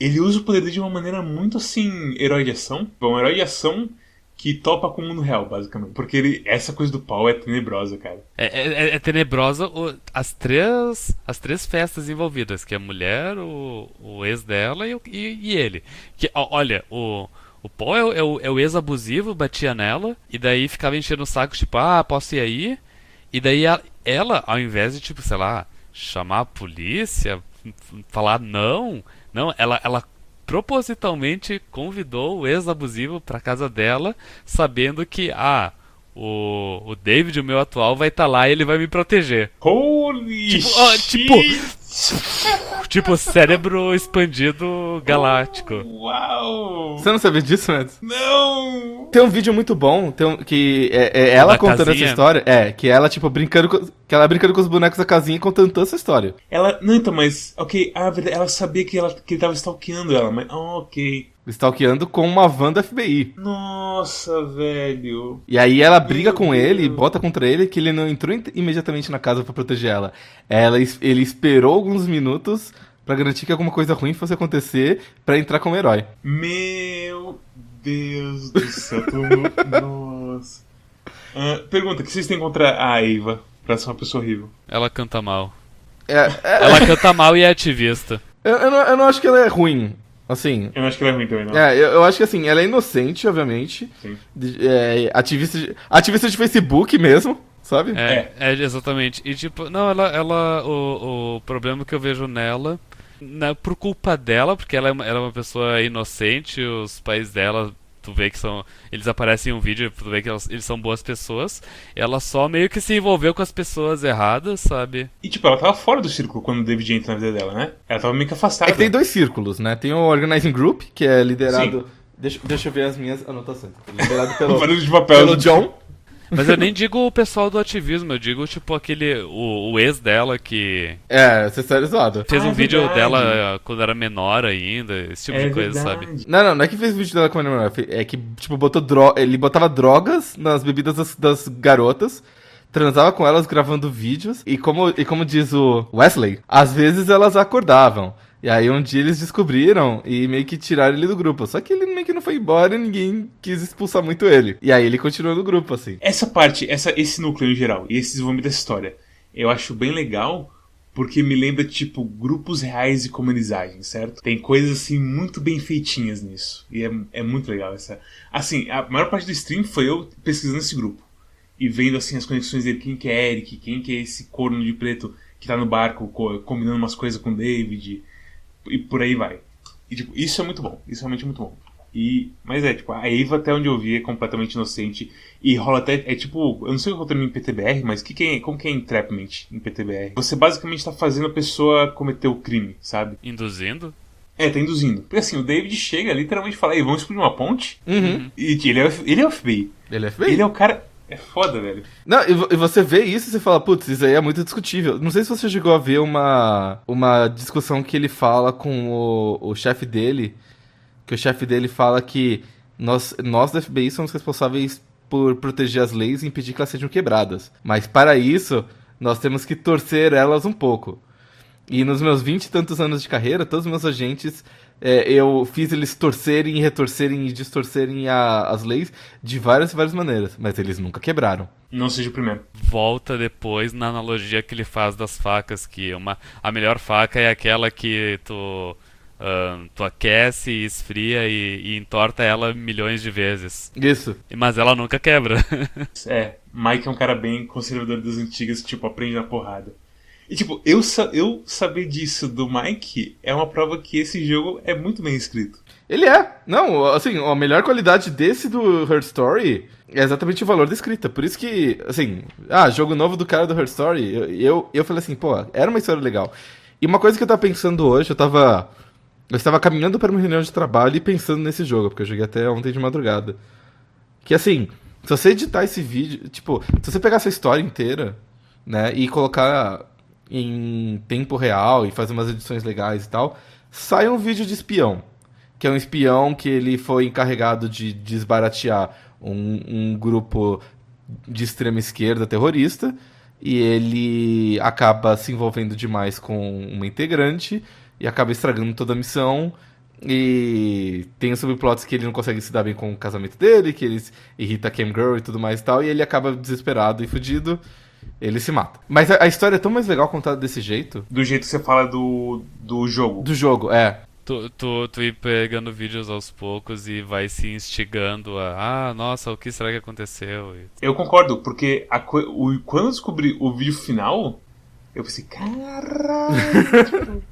ele usa o poder dele de uma maneira muito assim, herói de ação. É um herói de ação que topa com o mundo real, basicamente. Porque ele, essa coisa do pau é tenebrosa, cara. É, é, é tenebrosa o, as três as três festas envolvidas, que é a mulher, o, o ex dela e, e, e ele. Que, olha, o, o Paul é, é, o, é o ex abusivo, batia nela, e daí ficava enchendo o saco, tipo, ah, posso ir aí? E daí ela, ela ao invés de, tipo, sei lá, chamar a polícia, falar não, não, ela, ela propositalmente convidou o ex-abusivo para casa dela, sabendo que, ah, o, o David, o meu atual, vai estar tá lá e ele vai me proteger. Holy tipo, ó, tipo tipo, cérebro expandido galáctico. Uau! Você não sabia disso, Mads? Não! Tem um vídeo muito bom, tem um, que é, é ela Da contando casinha? essa história. É, que ela, tipo, brincando com, que ela brincando com os bonecos da casinha e contando toda essa história. Ela. Não, então, mas. Ok, ah, verdade, ela sabia que, ela, que ele tava stalkeando ela, mas. ah, ok. Stalkeando com uma van da FBI. Nossa, velho. E aí ela briga Meu com ele, Deus. bota contra ele que ele não entrou im- imediatamente na casa pra proteger ela. ela. Ele esperou alguns minutos pra garantir que alguma coisa ruim fosse acontecer pra entrar como herói. Meu Deus do céu. Tô... Nossa. Ah, pergunta: o que vocês têm contra a Eva? Pra ser uma pessoa horrível. Ela canta mal. É, é, Ela canta mal e é ativista. eu, eu não, eu não acho que ela é ruim. Assim. Eu não acho que ela é ruim também, não. É, eu, eu acho que assim, ela é inocente, obviamente. Sim. De- é, ativista, de, ativista de Facebook mesmo, sabe? É, é, exatamente. E tipo, não, ela, ela o, o problema que eu vejo nela, não é por culpa dela, porque ela é, uma, ela é uma pessoa inocente, os pais dela, tu vê que são, eles aparecem em um vídeo, tu vê que elas- eles são boas pessoas. Ela só meio que se envolveu com as pessoas erradas, sabe? E tipo, ela tava fora do círculo quando o David entra na vida dela, né? Ela tava meio que afastada. É que tem dois círculos, né? Tem o Organizing Group, que é liderado. Sim. Deixa, deixa eu ver as minhas anotações. Liderado pelo, de papel. pelo John. Mas eu nem digo o pessoal do ativismo, eu digo tipo aquele, o, o ex dela que É, você está zoado. fez Ah, um é vídeo verdade. dela eh, quando era menor ainda, esse tipo É de coisa, sabe? verdade. Não, não, não é que fez vídeo dela com a menor, é que, tipo, botou dro... ele botava drogas nas bebidas das, das garotas, transava com elas gravando vídeos, e como, e como diz o Wesley, às vezes elas acordavam. E aí um dia eles descobriram e meio que tiraram ele do grupo. Só que ele meio que não foi embora e ninguém quis expulsar muito ele. E aí ele continuou no grupo, assim. Essa parte, essa, esse núcleo em geral, e esse desenvolvimento dessa história, eu acho bem legal porque me lembra, tipo, grupos reais de comunidade, certo? Tem coisas, assim, muito bem feitinhas nisso. E é, é muito legal essa. Assim, a maior parte do stream foi eu pesquisando esse grupo. E vendo, assim, as conexões dele, quem que é Eric, quem que é esse corno de preto que tá no barco co- combinando umas coisas com o David. E por aí vai. E, tipo, isso é muito bom. Isso é realmente muito bom. E, mas é, tipo, a Eva, até onde eu vi, é completamente inocente. E rola até. É tipo, eu não sei é o termo em PTBR, mas que que é, como que é entrapment em PTBR? Você basicamente tá fazendo a pessoa cometer o crime, sabe? Induzindo? É, tá induzindo. Porque assim, o David chega literalmente e fala, ei, vamos explodir uma ponte? Uhum. E ele é, o- ele é o FBI. Ele é feio. Ele é o cara. É foda, velho. Não, e, vo- você vê isso e você fala, putz, isso aí é muito discutível. Não sei se você chegou a ver uma, uma discussão que ele fala com o, o chefe dele, que o chefe dele fala que nós, nós da FBI somos responsáveis por proteger as leis e impedir que elas sejam quebradas. Mas para isso, nós temos que torcer elas um pouco. E nos meus vinte e tantos anos de carreira, todos os meus agentes, é, eu fiz eles torcerem, retorcerem e distorcerem a- as leis de várias e várias maneiras. Mas eles nunca quebraram. Não seja o primeiro. volta depois na analogia que ele faz das facas, que uma, a melhor faca é aquela que tu, ahn, tu aquece e esfria e, e entorta ela milhões de vezes. Isso. Mas ela nunca quebra. É, Mike é um cara bem conservador das antigas, que, tipo, aprende na porrada. E, tipo, eu, eu saber disso do Mike é uma prova que esse jogo é muito bem escrito. Ele é. Não, assim, a melhor qualidade desse do Her Story é exatamente o valor da escrita. Por isso que, assim, ah, jogo novo do cara do Her Story, eu, eu, eu falei assim, pô, era uma história legal. E uma coisa que eu tava pensando hoje, eu tava. Eu estava caminhando para uma reunião de trabalho e pensando nesse jogo, porque eu joguei até ontem de madrugada. Que assim, se você editar esse vídeo, tipo, se você pegar essa história inteira, né, e colocar em tempo real e fazer umas edições legais e tal, sai um vídeo de espião. Que é um espião que ele foi encarregado de desbaratear um, um grupo de extrema esquerda terrorista e ele acaba se envolvendo demais com uma integrante e acaba estragando toda a missão e tem os subplots que ele não consegue se dar bem com o casamento dele, que ele irrita a Cam Girl e tudo mais e tal, e ele acaba desesperado e fudido, ele se mata. Mas a, a história é tão mais legal contada desse jeito, Do jeito que você fala do, do jogo. do jogo, é. tu, tu, tu ir pegando vídeos aos poucos e vai se instigando a. Ah, nossa, o que será que aconteceu? Eu concordo, porque a o- quando eu descobri o vídeo final, eu pensei, caralho,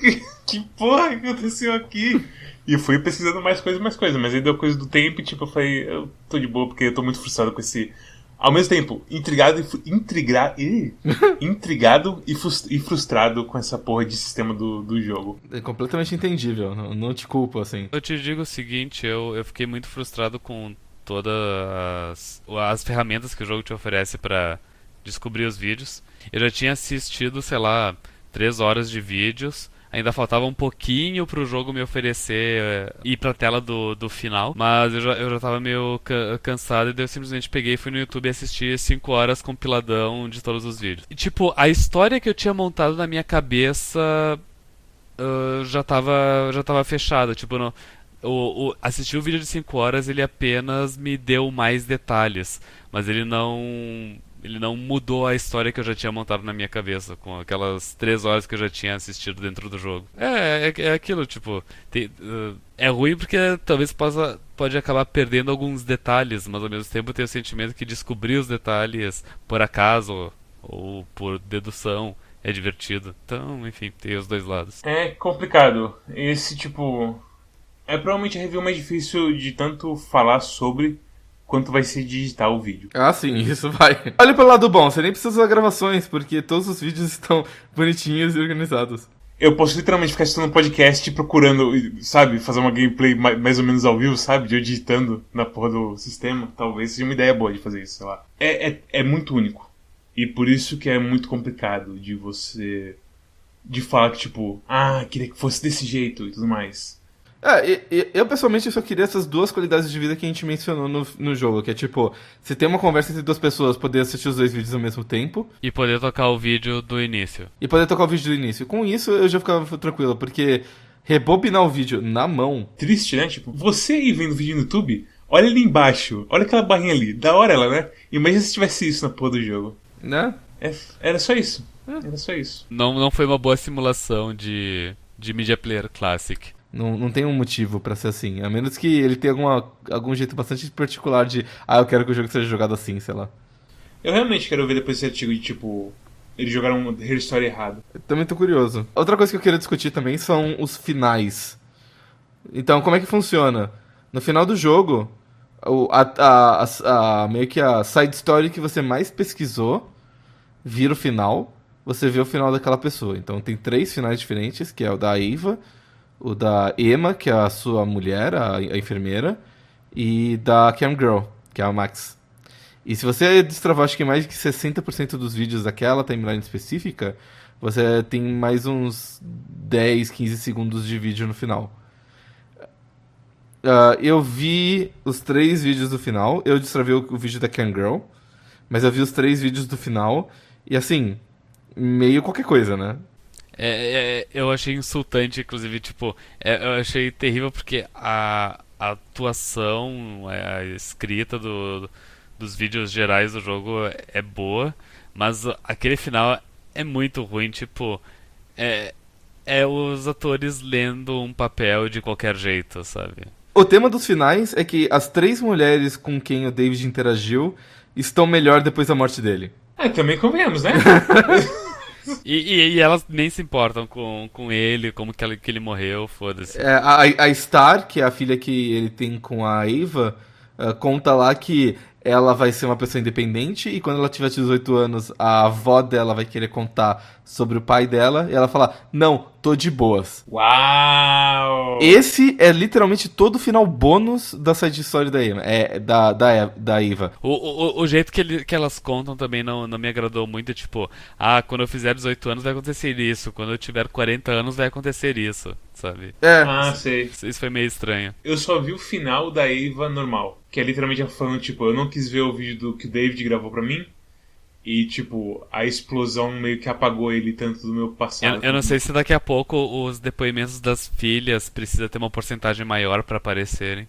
que, que porra que aconteceu aqui? E eu fui pesquisando mais coisas, mais coisas, mas aí deu coisa do tempo e tipo, eu falei, eu tô de boa porque eu tô muito frustrado com esse ao mesmo tempo, intrigado e, intrigra, intrigado e, e, frustrado com essa porra de sistema do, do jogo. É completamente entendível, não, não te culpo, assim. Eu te digo o seguinte, eu, eu fiquei muito frustrado com todas as, as ferramentas que o jogo te oferece para descobrir os vídeos. Eu já tinha assistido, sei lá, três horas de vídeos Ainda faltava um pouquinho pro jogo me oferecer uh, ir pra tela do, do final. Mas eu já, eu já tava meio ca cansado e daí eu simplesmente peguei e fui no YouTube e assisti 5 horas compiladão de todos os vídeos. E tipo, a história que eu tinha montado na minha cabeça uh, já, tava, já tava fechada. Tipo, o, o, assistir o vídeo de 5 horas ele apenas me deu mais detalhes. Mas ele não ele não mudou a história que eu já tinha montado na minha cabeça, com aquelas três horas que eu já tinha assistido dentro do jogo. É, é, é aquilo, tipo, tem, uh, é ruim porque talvez possa, pode acabar perdendo alguns detalhes, mas ao mesmo tempo tem o sentimento que descobrir os detalhes por acaso ou por dedução é divertido. Então, enfim, tem os dois lados. É complicado. Esse tipo. É provavelmente a review mais difícil de tanto falar sobre quanto vai ser digital o vídeo. Ah, sim, isso vai. Olha pelo lado bom, você nem precisa usar gravações, porque todos os vídeos estão bonitinhos e organizados. Eu posso literalmente ficar assistindo um podcast procurando, sabe, fazer uma gameplay mais ou menos ao vivo, sabe, de eu digitando na porra do sistema. Talvez seja uma ideia boa de fazer isso, sei lá. É, é, é muito único. E por isso que é muito complicado de você. de falar que, tipo, ah, queria que fosse desse jeito e tudo mais. É, eu pessoalmente só queria essas duas qualidades de vida que a gente mencionou no, no jogo, que é tipo, se tem uma conversa entre duas pessoas, poder assistir os dois vídeos ao mesmo tempo. E poder tocar o vídeo do início. E poder tocar o vídeo do início. Com isso eu já ficava tranquilo, porque rebobinar o vídeo na mão. Triste, né? Tipo, você aí vendo o vídeo no YouTube, olha ali embaixo, olha aquela barrinha ali, da hora ela, né? Imagina se tivesse isso na porra do jogo. Né? É, era só isso. É. Era só isso. Não, não foi uma boa simulação de, de Media Player Classic. Não, não tem um motivo para ser assim. A menos que ele tenha alguma, algum jeito bastante particular de. Ah, eu quero que o jogo seja jogado assim, sei lá. Eu realmente quero ver depois esse artigo de tipo. Eles jogaram uma história errada. Eu também tô curioso. Outra coisa que eu queria discutir também são os finais. Então, como é que funciona? No final do jogo, a, a, a, a, meio que a side story que você mais pesquisou vira o final. Você vê o final daquela pessoa. Então tem três finais diferentes, que é o da Eva, o da Emma, que é a sua mulher, a, a enfermeira, e da Cam Girl, que é a Max. E se você destravar, acho que mais de 60% dos vídeos daquela timeline específica, você tem mais uns 10, 15 segundos de vídeo no final. Uh, eu vi os três vídeos do final. Eu destravei o, o vídeo da Cam Girl, mas eu vi os três vídeos do final. E assim, meio qualquer coisa, né? É, é, eu achei insultante, inclusive, tipo, é, eu achei terrível porque a, a atuação, é, a escrita do, dos vídeos gerais do jogo é boa, mas aquele final é muito ruim, tipo, é, é os atores lendo um papel de qualquer jeito, sabe? O tema dos finais é que as três mulheres com quem o David interagiu estão melhor depois da morte dele. É, também convenhamos, né? E, e, e, elas nem se importam com, com ele, como que, ela, que ele morreu, foda-se. É, a, a Star, que é a filha que ele tem com a Eva, uh, conta lá que ela vai ser uma pessoa independente e quando ela tiver 18 anos, a avó dela vai querer contar sobre o pai dela e ela fala: Não, tô de boas. Uau! Esse é literalmente todo o final bônus da side story da Eva. É, da, da, da Eva. O, o, o jeito que, ele, que elas contam também não, não me agradou muito. Tipo, ah, quando eu fizer 18 anos vai acontecer isso. Quando eu tiver 40 anos vai acontecer isso. Sabe? É. Ah, sei. Isso foi meio estranho. Eu só vi o final da Eva normal. Que é literalmente a falando, tipo, eu não quis ver o vídeo do que o David gravou pra mim. E, tipo, a explosão meio que apagou ele tanto do meu passado. Eu, eu não sei se daqui a pouco os depoimentos das filhas precisa ter uma porcentagem maior para aparecerem.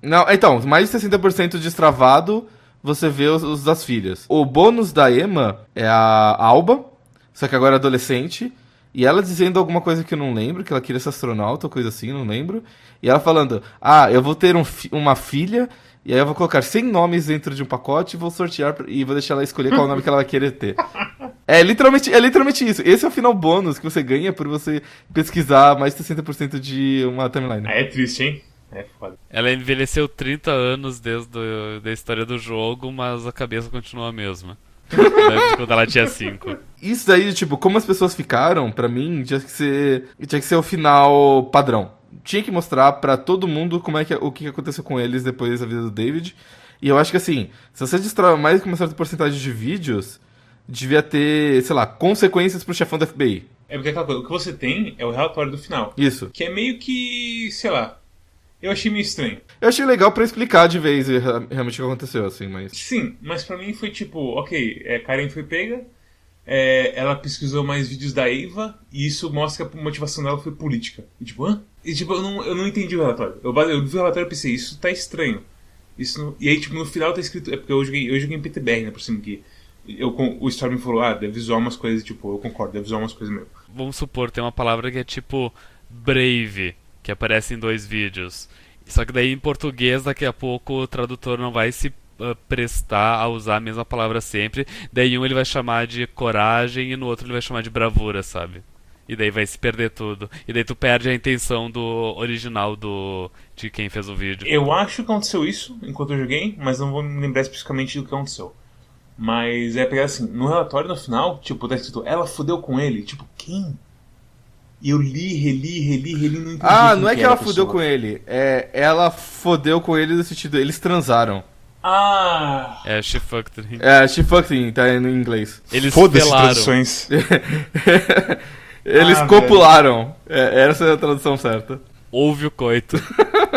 Não, então, mais de 60% destravado, você vê os, os, das filhas. O bônus da Emma é a Alba, só que agora é adolescente. E ela dizendo alguma coisa que eu não lembro, que ela queria ser astronauta ou coisa assim, não lembro. E ela falando: Ah, eu vou ter um fi uma filha e aí eu vou colocar 100 nomes dentro de um pacote e vou sortear e vou deixar ela escolher qual nome que ela vai querer ter. É literalmente, é literalmente isso. Esse é o final bônus que você ganha por você pesquisar mais de 60% de uma timeline. É triste, hein? É foda. Ela envelheceu 30 anos desde a história do jogo, mas a cabeça continua a mesma. Quando ela tinha 5. Isso daí, tipo, como as pessoas ficaram, pra mim, tinha que ser, tinha que ser o final padrão. Tinha que mostrar pra todo mundo como é que, o que aconteceu com eles depois da vida do David. E eu acho que assim, se você destrói mais que uma certa porcentagem de vídeos, devia ter, sei lá, consequências pro chefão da FBI. É porque aquela coisa, o que você tem é o relatório do final. Isso. Que é meio que, sei lá, eu achei meio estranho. Eu achei legal pra explicar de vez realmente o que aconteceu, assim, mas. Sim, mas pra mim foi tipo, ok, é, Karen foi pega, é, ela pesquisou mais vídeos da Eva, e isso mostra que a motivação dela foi política. E tipo, hã? E tipo, eu não, eu não entendi o relatório. Eu, eu vi o relatório e pensei, isso tá estranho. Isso não... E aí, tipo, no final tá escrito. É porque eu joguei, eu joguei em PTBR, né, por cima que. Eu, o Storm falou, ah, deve zoar umas coisas, tipo, eu concordo, deve zoar umas coisas mesmo. Vamos supor, tem uma palavra que é tipo brave, que aparece em dois vídeos. Só que daí em português, daqui a pouco, o tradutor não vai se prestar a usar a mesma palavra sempre. Daí um ele vai chamar de coragem e no outro ele vai chamar de bravura, sabe? E daí vai se perder tudo. E daí tu perde a intenção do original do de quem fez o vídeo. Eu acho que aconteceu isso enquanto eu joguei, mas não vou me lembrar especificamente do que aconteceu. Mas é pegar assim, no relatório no final, tipo, tá escrito, ela fudeu com ele. Tipo, quem? E eu li, reli, reli, reli, não entendi. Ah, não é que, que ela fudeu com ele. É, ela fodeu com ele no sentido, eles transaram. Ah! É, she fucked him. É, she fucked him, tá no inglês. Eles Foda-se traduções. eles ah, copularam. É, essa é a tradução certa. Houve o coito.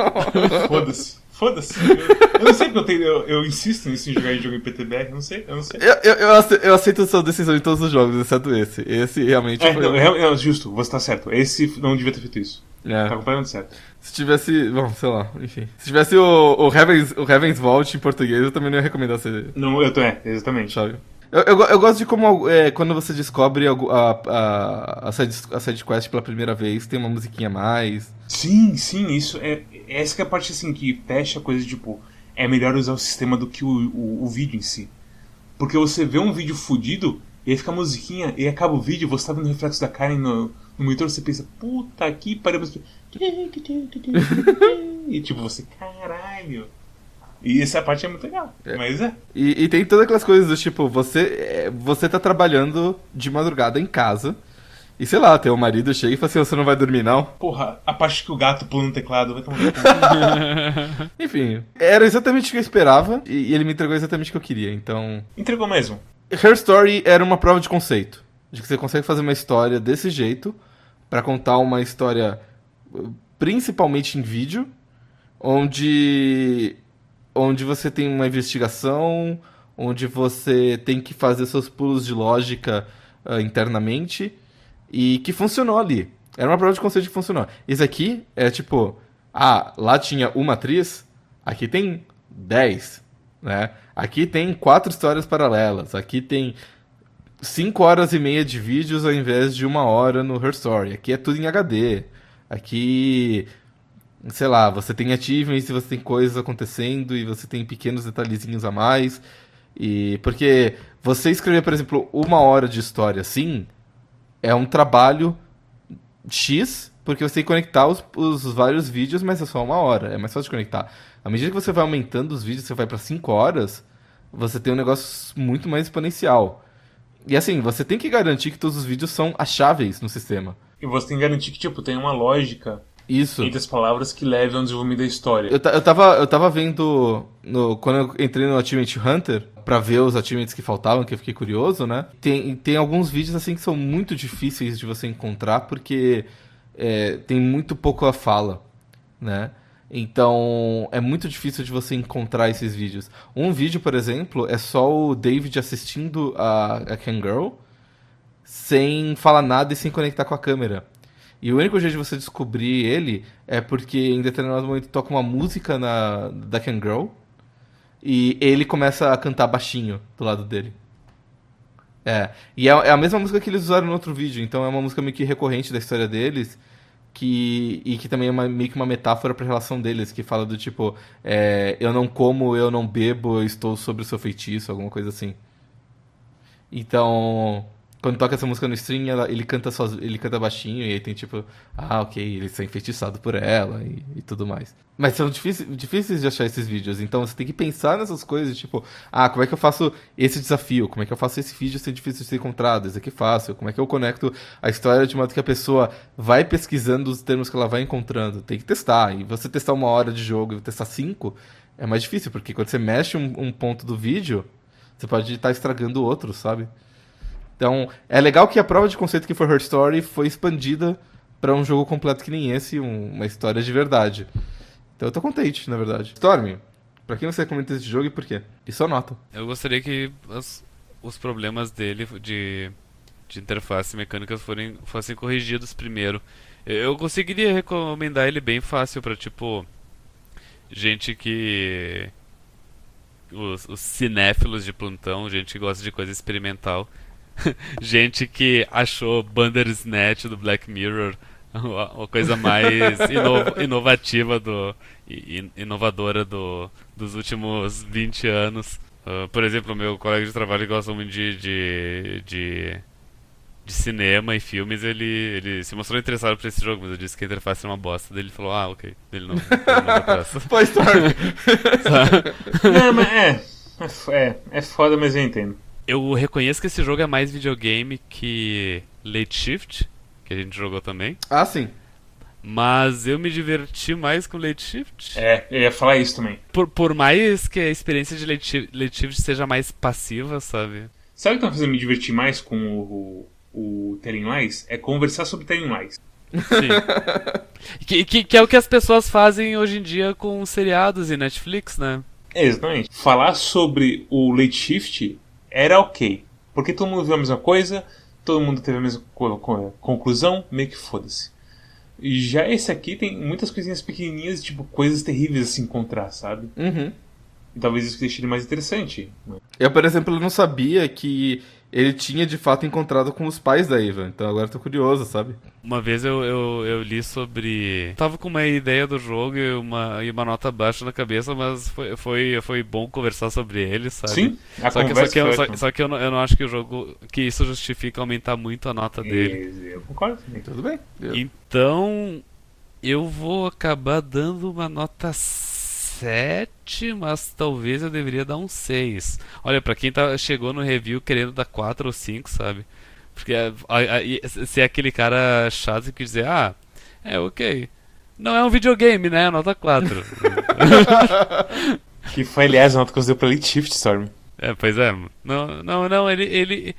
Foda-se. Foda-se. Eu, eu, não sei porque eu, tenho, eu, eu, insisto nisso em jogar em jogo em PTBR, não sei, eu não sei. Eu, eu, eu, aceito, eu aceito a sua decisão em todos os jogos, exceto esse. Esse realmente é, foi... Não, é, justo, você tá certo. Esse não devia ter feito isso. É. Tá completamente certo. Se tivesse. Bom, sei lá, enfim. Se tivesse o, o, Heaven's, o Heaven's Vault em português, eu também não ia recomendar você. Não, eu tô, é, exatamente. Sabe? Eu, eu, eu, gosto de como é, quando você descobre a, a, a, a, side, a side quest pela primeira vez, tem uma musiquinha a mais. Sim, sim, isso é. Essa é a parte assim que fecha a coisa tipo. É melhor usar o sistema do que o, o, o vídeo em si. Porque você vê um vídeo fudido, e aí fica a musiquinha, e acaba o vídeo, você tá vendo o reflexo da Karen no, no monitor, você pensa, puta que pariu. e tipo, você, caralho. E essa parte é muito legal. É. Mas é. E, e, tem todas aquelas coisas do tipo, você, é, você tá trabalhando de madrugada em casa. E sei lá, teu marido chega e fala assim: você não vai dormir, não? Porra, a parte que o gato pula no teclado vai tomar. Enfim, era exatamente o que eu esperava e ele me entregou exatamente o que eu queria, então. Entregou mesmo. Her Story era uma prova de conceito. De que você consegue fazer uma história desse jeito, para contar uma história principalmente em vídeo, onde onde você tem uma investigação, onde você tem que fazer seus pulos de lógica uh, internamente e que funcionou ali. Era uma prova de conceito que funcionou. Esse aqui é tipo, ah, lá tinha uma atriz, aqui tem 10, né? Aqui tem quatro histórias paralelas, aqui tem 5 horas e meia de vídeos ao invés de uma hora no Her Story. Aqui é tudo em HD. Aqui, sei lá, você tem achievements e você tem coisas acontecendo e você tem pequenos detalhezinhos a mais. E porque você escrever, por exemplo, uma hora de história assim, é um trabalho X, porque você tem que conectar os, os vários vídeos, mas é só uma hora, é mais fácil de conectar. À medida que você vai aumentando os vídeos, você vai para 5 horas, você tem um negócio muito mais exponencial. E assim, você tem que garantir que todos os vídeos são acháveis no sistema. E você tem que garantir que, tipo, tem uma lógica isso. Entre as palavras que levem ao desenvolvimento da história. Eu, eu, tava, eu tava vendo. No, quando eu entrei no Achievement Hunter, para ver os achievements que faltavam, que eu fiquei curioso, né? Tem, tem alguns vídeos assim que são muito difíceis de você encontrar, porque é, tem muito pouca fala, né? Então é muito difícil de você encontrar esses vídeos. Um vídeo, por exemplo, é só o David assistindo a, a Girl sem falar nada e sem conectar com a câmera. E o único jeito de você descobrir ele é porque em determinado momento toca uma música na, da Can Girl e ele começa a cantar baixinho do lado dele. É, e é, é, a mesma música que eles usaram no outro vídeo, então é uma música meio que recorrente da história deles que, e que também é uma, meio que uma metáfora para a relação deles, que fala do tipo, é, eu não como, eu não bebo, eu estou sobre o seu feitiço, alguma coisa assim. Então, quando toca essa música no stream, ela, ele canta ele canta baixinho e aí tem tipo, ah, ok, ele está enfeitiçado por ela e, e tudo mais. Mas são difíceis, difíceis de achar esses vídeos, então você tem que pensar nessas coisas, tipo, ah, como é que eu faço esse desafio? Como é que eu faço esse vídeo ser difícil de ser encontrado? Esse aqui é fácil? Como é que eu conecto a história de modo que a pessoa vai pesquisando os termos que ela vai encontrando? Tem que testar. E você testar uma hora de jogo e testar cinco é mais difícil, porque quando você mexe um, um ponto do vídeo, você pode estar estragando outro, sabe? Então, é legal que a prova de conceito que foi Her Story foi expandida para um jogo completo que nem esse, um, uma história de verdade. Então eu tô contente, na verdade. Storm, pra quem você recomenda esse jogo e por quê? E só nota. Eu gostaria que as, os problemas dele de, de interface mecânicas forem, fossem corrigidos primeiro. Eu conseguiria recomendar ele bem fácil para tipo gente que os, os cinéfilos de plantão, gente que gosta de coisa experimental gente que achou Bandersnatch do Black Mirror a coisa mais ino inovativa do inovadora do, dos últimos 20 anos. Uh, por exemplo, meu colega de trabalho gosta muito de, de, de, de, cinema e filmes. Ele, ele se mostrou interessado por esse jogo, mas eu disse que a interface era uma bosta. Daí ele falou: Ah, ok. Ele não. Pois Não, mas é, é. É foda, mas eu entendo eu reconheço que esse jogo é mais videogame que Late Shift, que a gente jogou também. Ah, sim. Mas eu me diverti mais com Late Shift. É, eu ia falar isso também. Por, por mais que a experiência de Late Shift, Late Shift seja mais passiva, sabe? Sabe o que tá fazendo me divertir mais com o, o, o Telling Lies? É conversar sobre Telling Lies. Sim. que, que, que, é o que as pessoas fazem hoje em dia com seriados e Netflix, né? exatamente. Falar sobre o Late Shift era ok. Porque todo mundo viu a mesma coisa, todo mundo teve a mesma conclusão, meio que foda-se. E já esse aqui tem muitas coisinhas pequenininhas, tipo, coisas terríveis a se encontrar, sabe? Uhum. E talvez isso deixe ele mais interessante. Né? Eu, por exemplo, não sabia que ele tinha de fato encontrado com os pais da Eva. Então agora eu tô curioso, sabe? Uma vez eu, eu, eu, li sobre. Tava com uma ideia do jogo e uma, e uma nota baixa na cabeça, mas foi, foi, foi bom conversar sobre ele, sabe? Sim, a só que, só que, eu, só, só, que eu, não, eu não acho que o jogo. que isso justifica aumentar muito a nota dele. Eu concordo. Tudo bem. Então. Eu vou acabar dando uma nota 7, mas talvez eu deveria dar um 6. Olha, pra quem tá, chegou no review querendo dar 4 ou 5, sabe? Porque a, a, se é aquele cara chato que dizer, ah, é ok. Não é um videogame, né? Nota 4. que foi, aliás, a nota que eu dei pra Elite Shift Storm. É, pois é. Não, não, não, ele. ele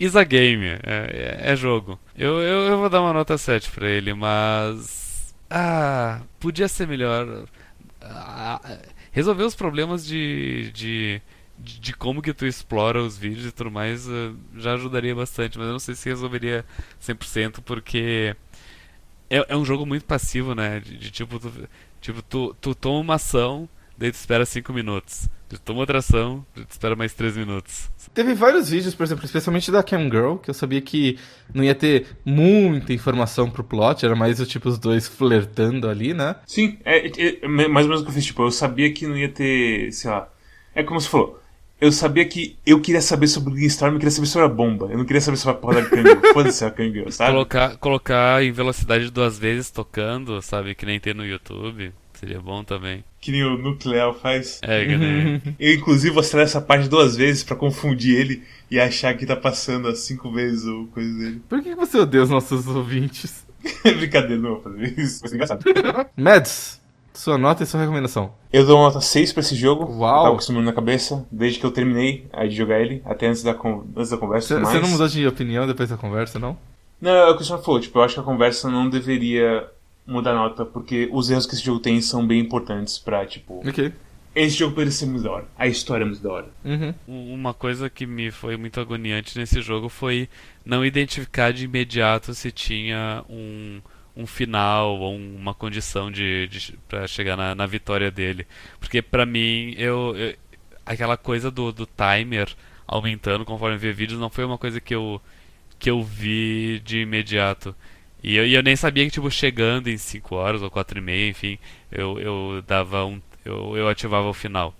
is a game. É, é, é jogo. Eu, eu, eu vou dar uma nota 7 pra ele, mas. Ah, podia ser melhor resolver os problemas de, de, de, como que tu explora os vídeos e tudo mais uh, já ajudaria bastante, mas eu não sei se resolveria 100% porque é, é um jogo muito passivo, né? De, de tipo, tu, tipo tu, tu toma uma ação, daí tu espera 5 minutos. Tu toma outra ação, tu espera mais 3 minutos. Teve vários vídeos, por exemplo, especialmente da Cam Girl, que eu sabia que não ia ter muita informação pro plot, era mais o tipo os dois flertando ali, né? Sim, é, é, é mais ou menos o que eu fiz, tipo, eu sabia que não ia ter, sei lá. É como você falou, eu sabia que eu queria saber sobre o Storm, eu queria saber sobre a bomba. Eu não queria saber sobre a porra da Kangirl. Foda-se a Kangirl, sabe? Colocar, colocar em velocidade duas vezes tocando, sabe? Que nem tem no YouTube. Seria bom também. Que nem o Nuclear faz. É, que nem. Eu, inclusive, vou acelerar essa parte duas vezes para confundir ele e achar que tá passando as cinco vezes ou coisa dele. Por que você odeia os nossos ouvintes? Brincadeira, não vou fazer isso. Vai ser engraçado. Mads, sua nota e sua recomendação. Eu dou uma nota 6 pra esse jogo. Uau! Eu tava acostumando na cabeça, desde que eu terminei de jogar ele, até antes da, antes da conversa. Você não mudou de opinião depois da conversa, não? Não, é o que o senhor falou. Tipo, eu acho que a conversa não deveria mudar a nota, porque os erros que esse jogo tem são bem importantes pra, tipo. Ok. Esse jogo parece ser muito da hora. A história é muito da hora. Uhum. Uma coisa que me foi muito agoniante nesse jogo foi não identificar de imediato se tinha um, um final ou uma condição de, de para chegar na, na, vitória dele. Porque para mim, eu, eu, aquela coisa do, do timer aumentando conforme via vídeos não foi uma coisa que eu, que eu vi de imediato. E eu, e eu nem sabia que, tipo, chegando em 5 horas ou 4 e meia, enfim, eu, eu dava um. Eu, eu ativava o final.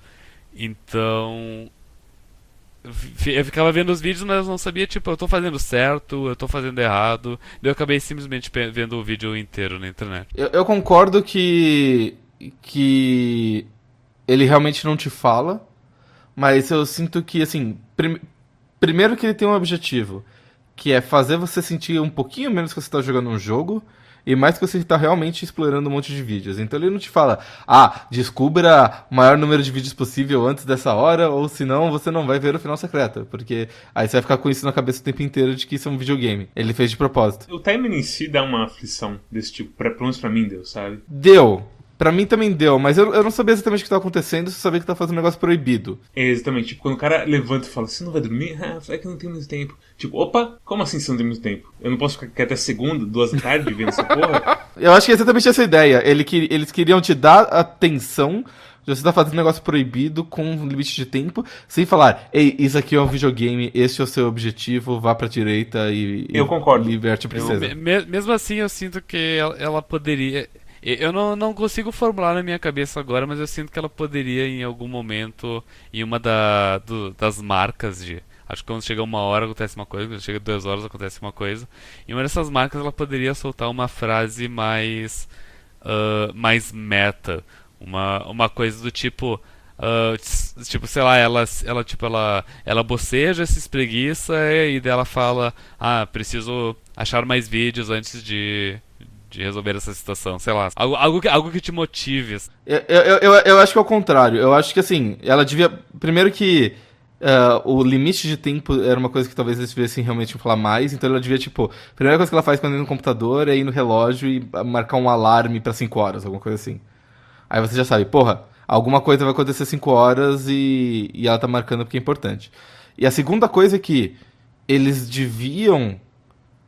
Então. eu ficava vendo os vídeos, mas eu não sabia, tipo, eu tô fazendo certo, eu tô fazendo errado. Daí eu acabei simplesmente vendo o vídeo inteiro na internet. Eu, eu concordo que. que. ele realmente não te fala, mas eu sinto que, assim. Prim, primeiro que ele tem um objetivo, que é fazer você sentir um pouquinho menos que você tá jogando um jogo e mais que você está realmente explorando um monte de vídeos. Então ele não te fala, ah, descubra o maior número de vídeos possível antes dessa hora, ou senão você não vai ver o final secreto. Porque aí você vai ficar com isso na cabeça o tempo inteiro de que isso é um videogame. Ele fez de propósito. O timing em si dá uma aflição desse tipo, pra, pelo menos pra mim deu, sabe? Deu. Pra mim também deu, mas eu, eu não sabia exatamente o que estava acontecendo, só sabia que tava fazendo um negócio proibido. É, exatamente. Tipo, quando o cara levanta e fala, você não vai dormir? Ah, é que eu não tenho muito tempo. Tipo, opa, como assim você não tem muito tempo? Eu não posso ficar aqui até segunda, duas da tarde vendo essa porra? Eu acho que é exatamente essa a ideia. Ele, eles queriam te dar atenção de você tá fazendo um negócio proibido com um limite de tempo, sem falar, ei, isso aqui é um videogame, este é o seu objetivo, vá pra direita e. Eu concordo. Liberte a princesa. Eu, me, mesmo assim, eu sinto que ela, ela poderia. Eu não, não consigo formular na minha cabeça agora, mas eu sinto que ela poderia, em algum momento, em uma da, do, das marcas de. Acho que quando chega uma hora acontece uma coisa, quando chega duas horas acontece uma coisa. Em uma dessas marcas ela poderia soltar uma frase mais. Uh, mais meta. Uma, uma coisa do tipo. Uh, tipo, sei lá, ela, ela tipo, ela, ela boceja, se espreguiça e dela fala, ah, preciso achar mais vídeos antes de, de resolver essa situação, sei lá. Algo, algo, que, algo que te motive. Eu, eu, eu, eu acho que é o contrário. Eu acho que assim, ela devia. Primeiro que. Uh, o limite de tempo era uma coisa que talvez eles tivessem realmente falar mais, então ela devia, tipo, a primeira coisa que ela faz quando entra no computador é ir no relógio e marcar um alarme para 5 horas, alguma coisa assim. Aí você já sabe, porra, alguma coisa vai acontecer 5 horas e, e ela tá marcando porque é importante. E a segunda coisa é que eles deviam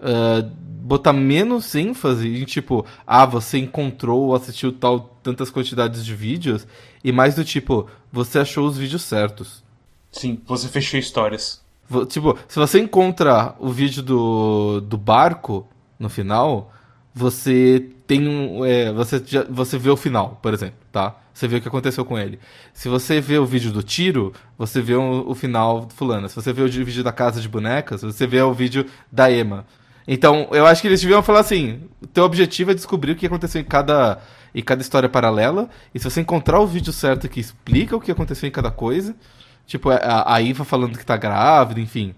uh, botar menos ênfase em tipo, ah, você encontrou ou assistiu tal tantas quantidades de vídeos, e mais do tipo, você achou os vídeos certos. Sim, você fechou histórias. Tipo, se você encontra o vídeo do, do barco no final, você tem um. É, você, já, você vê o final, por exemplo, tá? Você vê o que aconteceu com ele. Se você vê o vídeo do tiro, você vê o, o final do fulano. Se você vê o vídeo da casa de bonecas, você vê o vídeo da Emma. Então, eu acho que eles deviam falar assim: o teu objetivo é descobrir o que aconteceu em cada, em cada história paralela. E se você encontrar o vídeo certo que explica o que aconteceu em cada coisa, tipo, a, a Iva falando que tá grávida, enfim.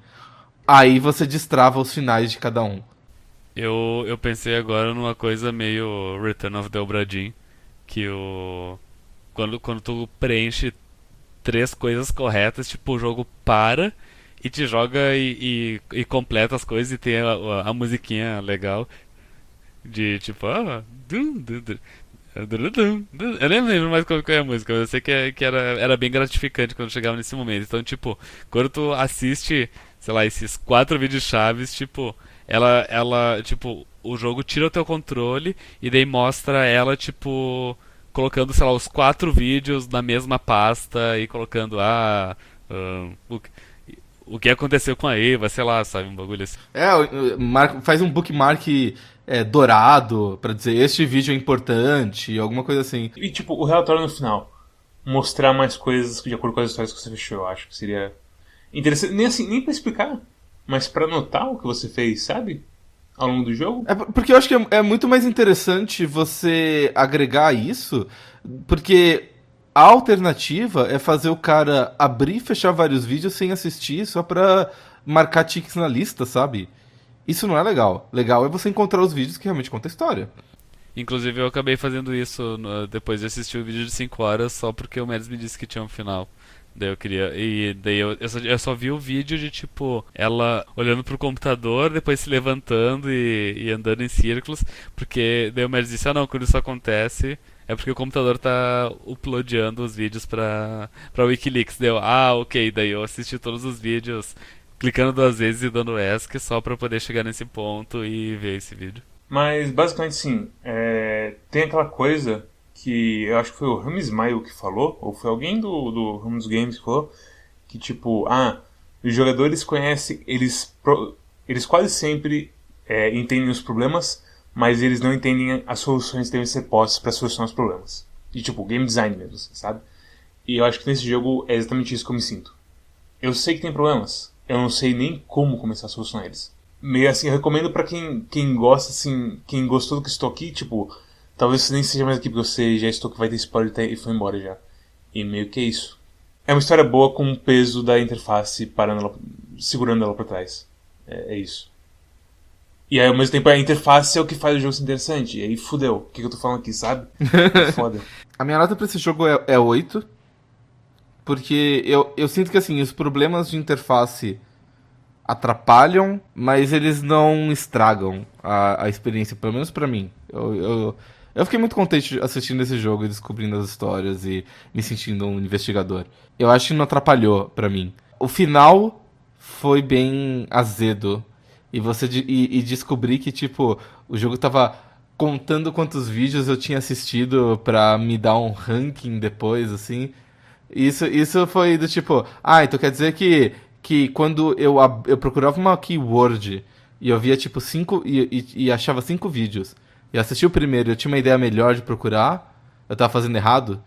Aí você destrava os finais de cada um. Eu, eu pensei agora numa coisa meio Return of the Obra que o quando, quando tu preenche três coisas corretas, tipo, o jogo para e te joga e, e, e completa as coisas e tem a, a, a, musiquinha legal de tipo, ah, dum, dum, dum. Eu nem lembro mais qual é a música, mas eu sei que, que era, era bem gratificante quando chegava nesse momento. Então, tipo, quando tu assiste, sei lá, esses quatro vídeos chaves, tipo, ela, ela, tipo, o jogo tira o teu controle e daí mostra ela, tipo, colocando, sei lá, os quatro vídeos na mesma pasta e colocando, ah, um, o, que aconteceu com a Eva, sei lá, sabe, um bagulho assim. É, faz um bookmark é, dourado para dizer este vídeo é importante, alguma coisa assim. E tipo, o relatório no final, mostrar mais coisas de acordo com as histórias que você fechou, eu acho que seria interessante, nem assim, nem para explicar, mas para notar o que você fez, sabe? Ao longo do jogo. É porque eu acho que é, é muito mais interessante você agregar isso, porque a alternativa é fazer o cara abrir e fechar vários vídeos sem assistir só pra marcar tiques na lista, sabe? Isso não é legal. Legal é você encontrar os vídeos que realmente contam a história. Inclusive eu acabei fazendo isso depois de assistir o vídeo de 5 horas só porque o Mads me disse que tinha um final. Daí eu queria. E daí eu, eu, só, eu só vi o vídeo de tipo, ela olhando pro computador, depois se levantando e, e andando em círculos. Porque daí o Mads disse, ah não, quando isso acontece, é porque o computador tá uploadando os vídeos pra, pra Wikileaks. Deu, ah, ok, daí eu assisti todos os vídeos clicando duas vezes e dando ESC só pra poder chegar nesse ponto e ver esse vídeo. Mas basicamente sim, é... tem aquela coisa que eu acho que foi o Rami Smile que falou, ou foi alguém do, do Ramos Games que falou, que tipo, ah, os jogadores conhecem, eles, eles quase sempre é, entendem os problemas, mas eles não entendem as soluções que devem ser postas para solucionar os problemas. E tipo, game design mesmo, assim, sabe? E eu acho que nesse jogo é exatamente isso que eu me sinto. Eu sei que tem problemas. Eu não sei nem como começar a solucionar eles. Meio assim, eu recomendo para quem, quem gosta, assim, quem gostou do que estou aqui, tipo, talvez nem seja mais aqui porque você já estou que vai ter spoiler e foi embora já. E meio que é isso. É uma história boa com o peso da interface parando ela, segurando ela para trás. É, é, isso. E aí, ao mesmo tempo, a interface é o que faz o jogo ser interessante. E aí, fudeu. O que, que eu tô falando aqui, sabe? É foda. a minha nota pra esse jogo é, é 8. Porque eu, eu sinto que, assim, os problemas de interface atrapalham, mas eles não estragam a, a experiência, pelo menos para mim. Eu, eu, eu, fiquei muito contente assistindo esse jogo e descobrindo as histórias e me sentindo um investigador. Eu acho que não atrapalhou para mim. O final foi bem azedo. E você e, e descobrir que, tipo, o jogo tava contando quantos vídeos eu tinha assistido pra me dar um ranking depois, assim. Isso, isso foi do tipo, ah, então quer dizer que, que quando eu, eu procurava uma keyword e eu via tipo cinco e, e, e achava cinco vídeos e assisti o primeiro eu tinha uma ideia melhor de procurar, eu tava fazendo errado.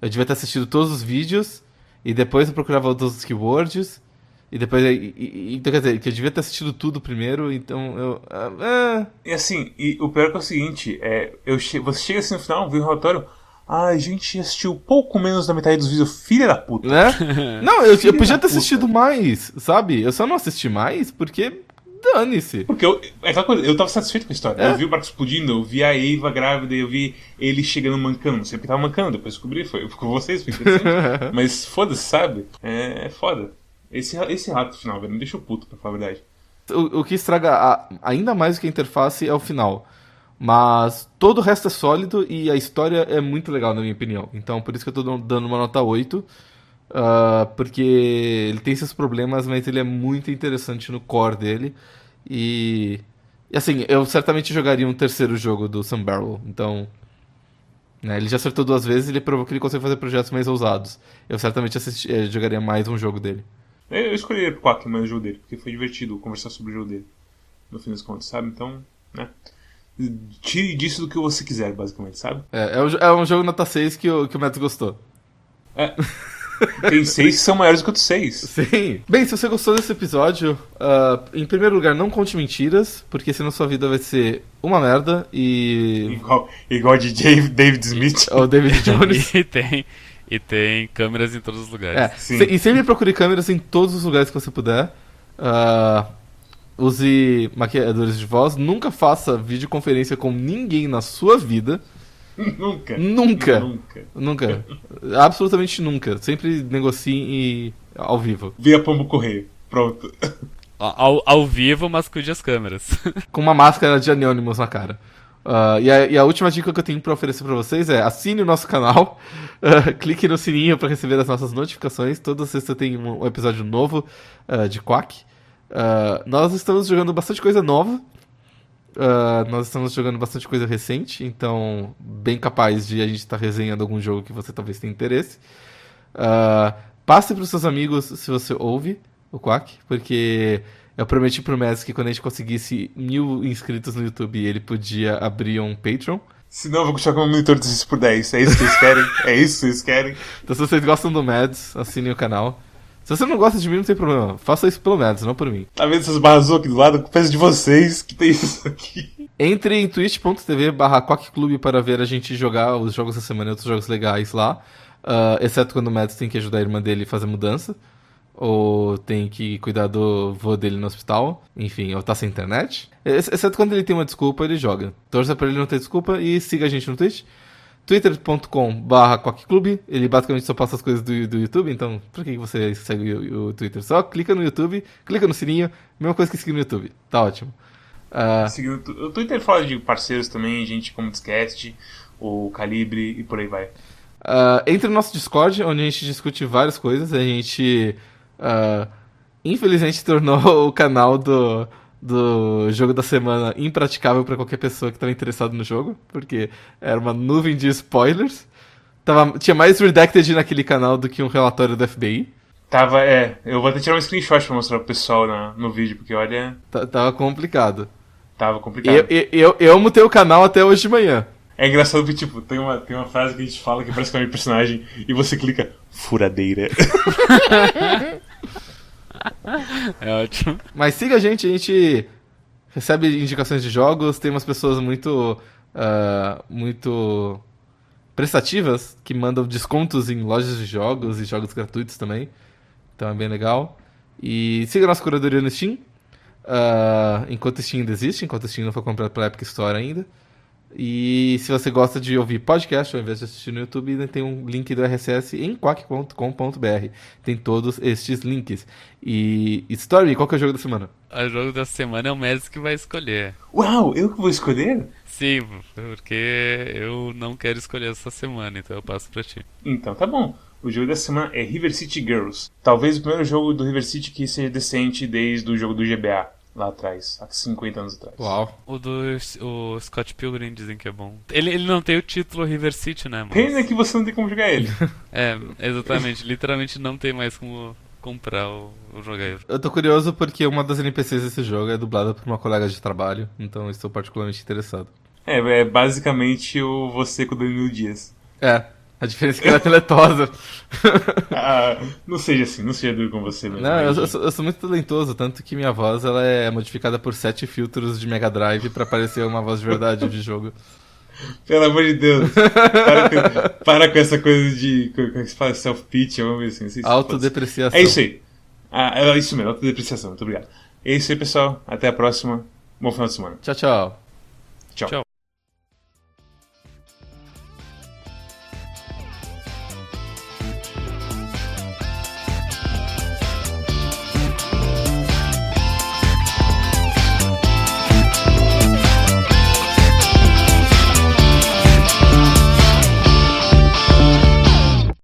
Eu devia ter assistido todos os vídeos e depois eu procurava outros keywords e depois, então quer dizer, que eu devia ter assistido tudo primeiro, então eu. Ah, e assim, e o pior é, é o seguinte, é, eu che você chega assim no final, viu o relatório. Ah, a gente assistiu pouco menos da metade dos vídeos, filha da puta. Né? Não, eu, eu podia ter assistido mais, sabe? Eu só não assisti mais porque dane-se. Porque eu, é aquela coisa, eu tava satisfeito com a história. É? Eu vi o barco explodindo, eu vi a Eva grávida, eu vi ele chegando mancando. Sempre tava mancando, depois descobri, foi com vocês, foi Mas foda-se, sabe? É, é foda. Esse, esse rato final, velho, me deixou puto, pra falar a verdade. O, o que estraga a, ainda mais que a interface é o final. Mas todo o resto é sólido e a história é muito legal, na minha opinião. Então, por isso que eu tô dando uma nota 8. Uh, ah, porque ele tem seus problemas, mas ele é muito interessante no core dele. E, e assim, eu certamente jogaria um terceiro jogo do Sun Barrel. Então, né, ele já acertou duas vezes e ele provou que ele consegue fazer projetos mais ousados. Eu certamente assisti, eh, jogaria mais um jogo dele. Eu escolhi o Quack mais o jogo dele, porque foi divertido conversar sobre o jogo dele. No fim das contas, sabe? Então, né? Tire disso do que você quiser, basicamente, sabe? É, é um jogo nota 6 que o, que o Matt gostou. É. Tem seis que são maiores do que outros seis. Sim. Bem, se você gostou desse episódio, uh, em primeiro lugar, não conte mentiras, porque senão sua vida vai ser uma merda e. Igual, igual de David Smith. Ou David Jones. e tem. E tem câmeras em todos os lugares. É, se, e sempre procure câmeras em todos os lugares que você puder. Uh, use maquiadores de voz. Nunca faça videoconferência com ninguém na sua vida. Nunca. Nunca. Nunca. Nunca. Absolutamente nunca. Sempre negocie e... ao vivo. Via Pombo Correio. Pronto. Ao, ao vivo, mas cuide as câmeras. Com uma máscara de Anonymous na cara. Uh, e, a, e, a, última dica que eu tenho para oferecer para vocês é assine o nosso canal, uh, clique no sininho para receber as nossas notificações. Toda sexta tem um, um episódio novo uh, de Quack. nós estamos jogando bastante coisa nova. nós estamos jogando bastante coisa recente, então bem capaz de a gente estar tá resenhando algum jogo que você talvez tenha interesse. passe para os seus amigos se você ouve o Quack, porque eu prometi pro Messi que quando a gente conseguisse mil inscritos no YouTube, ele podia abrir um Patreon. Senão eu vou continuar com um monitor de 6 por 10. É isso que vocês querem? é isso que vocês querem? Então se vocês gostam do Mads, assinem o canal. Se você não gosta de mim, não tem problema. Faça isso pelo Mads, não por mim. Tá vendo essas barras aqui do lado? Peço de vocês que tem isso aqui. Entre em twitch.tv barra Clube para ver a gente jogar os jogos da semana e outros jogos legais lá. Uh, exceto quando o Mads tem que ajudar a irmã dele a fazer mudança ou tem que cuidar do vô dele no hospital, enfim, ou tá sem internet. Exceto quando ele tem uma desculpa, ele joga. Torça pra ele não ter desculpa e siga a gente no Twitch. twitter.com barra ele basicamente só passa as coisas do, do YouTube, então por que você segue o, o, Twitter? Só clica no YouTube, clica no sininho, mesma coisa que seguir no YouTube, tá ótimo. Uh... O Twitter fala de parceiros também, gente como Discast, o Calibre e por aí vai. Uh, entre no nosso Discord, onde a gente discute várias coisas, a gente uh, infelizmente tornou o canal do, do jogo da semana impraticável para qualquer pessoa que estava interessado no jogo, porque era uma nuvem de spoilers. Tava, tinha mais redacted naquele canal do que um relatório do FBI. Tava, é. Eu vou até tirar um screenshot pra mostrar pro pessoal na, no vídeo, porque olha. tava complicado. Tava complicado. Eu, eu, eu, eu mutei o canal até hoje de manhã. É engraçado que, tipo, tem uma, tem uma frase que a gente fala que parece que é um personagem e você clica furadeira. É ótimo. Mas siga a gente, a gente recebe indicações de jogos, tem umas pessoas muito. Uh, muito prestativas que mandam descontos em lojas de jogos e jogos gratuitos também. Então é bem legal. E siga a nossa curadoria no Steam. Uh, enquanto o Steam ainda existe, enquanto o Steam não foi comprado pela Epic Store ainda. E se você gosta de ouvir podcast ao invés de assistir no YouTube, tem um link do RSS em quack.com.br. Tem todos estes links. E Story, qual que é o jogo da semana? O jogo da semana é o Messi que vai escolher. Uau, eu que vou escolher? Sim, porque eu não quero escolher essa semana, então eu passo pra ti. Então tá bom. O jogo da semana é River City Girls. Talvez o primeiro jogo do River City que seja decente desde o jogo do GBA lá atrás, há 50 anos atrás. Uau. O do o Scott Pilgrim dizem que é bom. Ele, ele não tem o título River City, né? Mas... Pena que você não tem como jogar ele. é, exatamente. Literalmente não tem mais como comprar o, o jogar. Eu tô curioso porque uma das NPCs desse jogo é dublada por uma colega de trabalho, então estou particularmente interessado. É, é basicamente o você com o Danilo Dias. É, a diferença é que ela é teletosa. ah, não seja assim, não seja duro com você mesmo. Não, eu, eu, sou, eu, sou, muito talentoso, tanto que minha voz ela é modificada por sete filtros de Mega Drive pra parecer uma voz de verdade de jogo. Pelo amor de Deus. Para com, para com essa coisa de. Como é que se fala? Self-pitch, vamos ver assim. Autodepreciação. É isso aí. Ah, é isso mesmo, autodepreciação. Muito obrigado. É isso aí, pessoal. Até a próxima. Bom final de semana. Tchau, tchau. Tchau. tchau.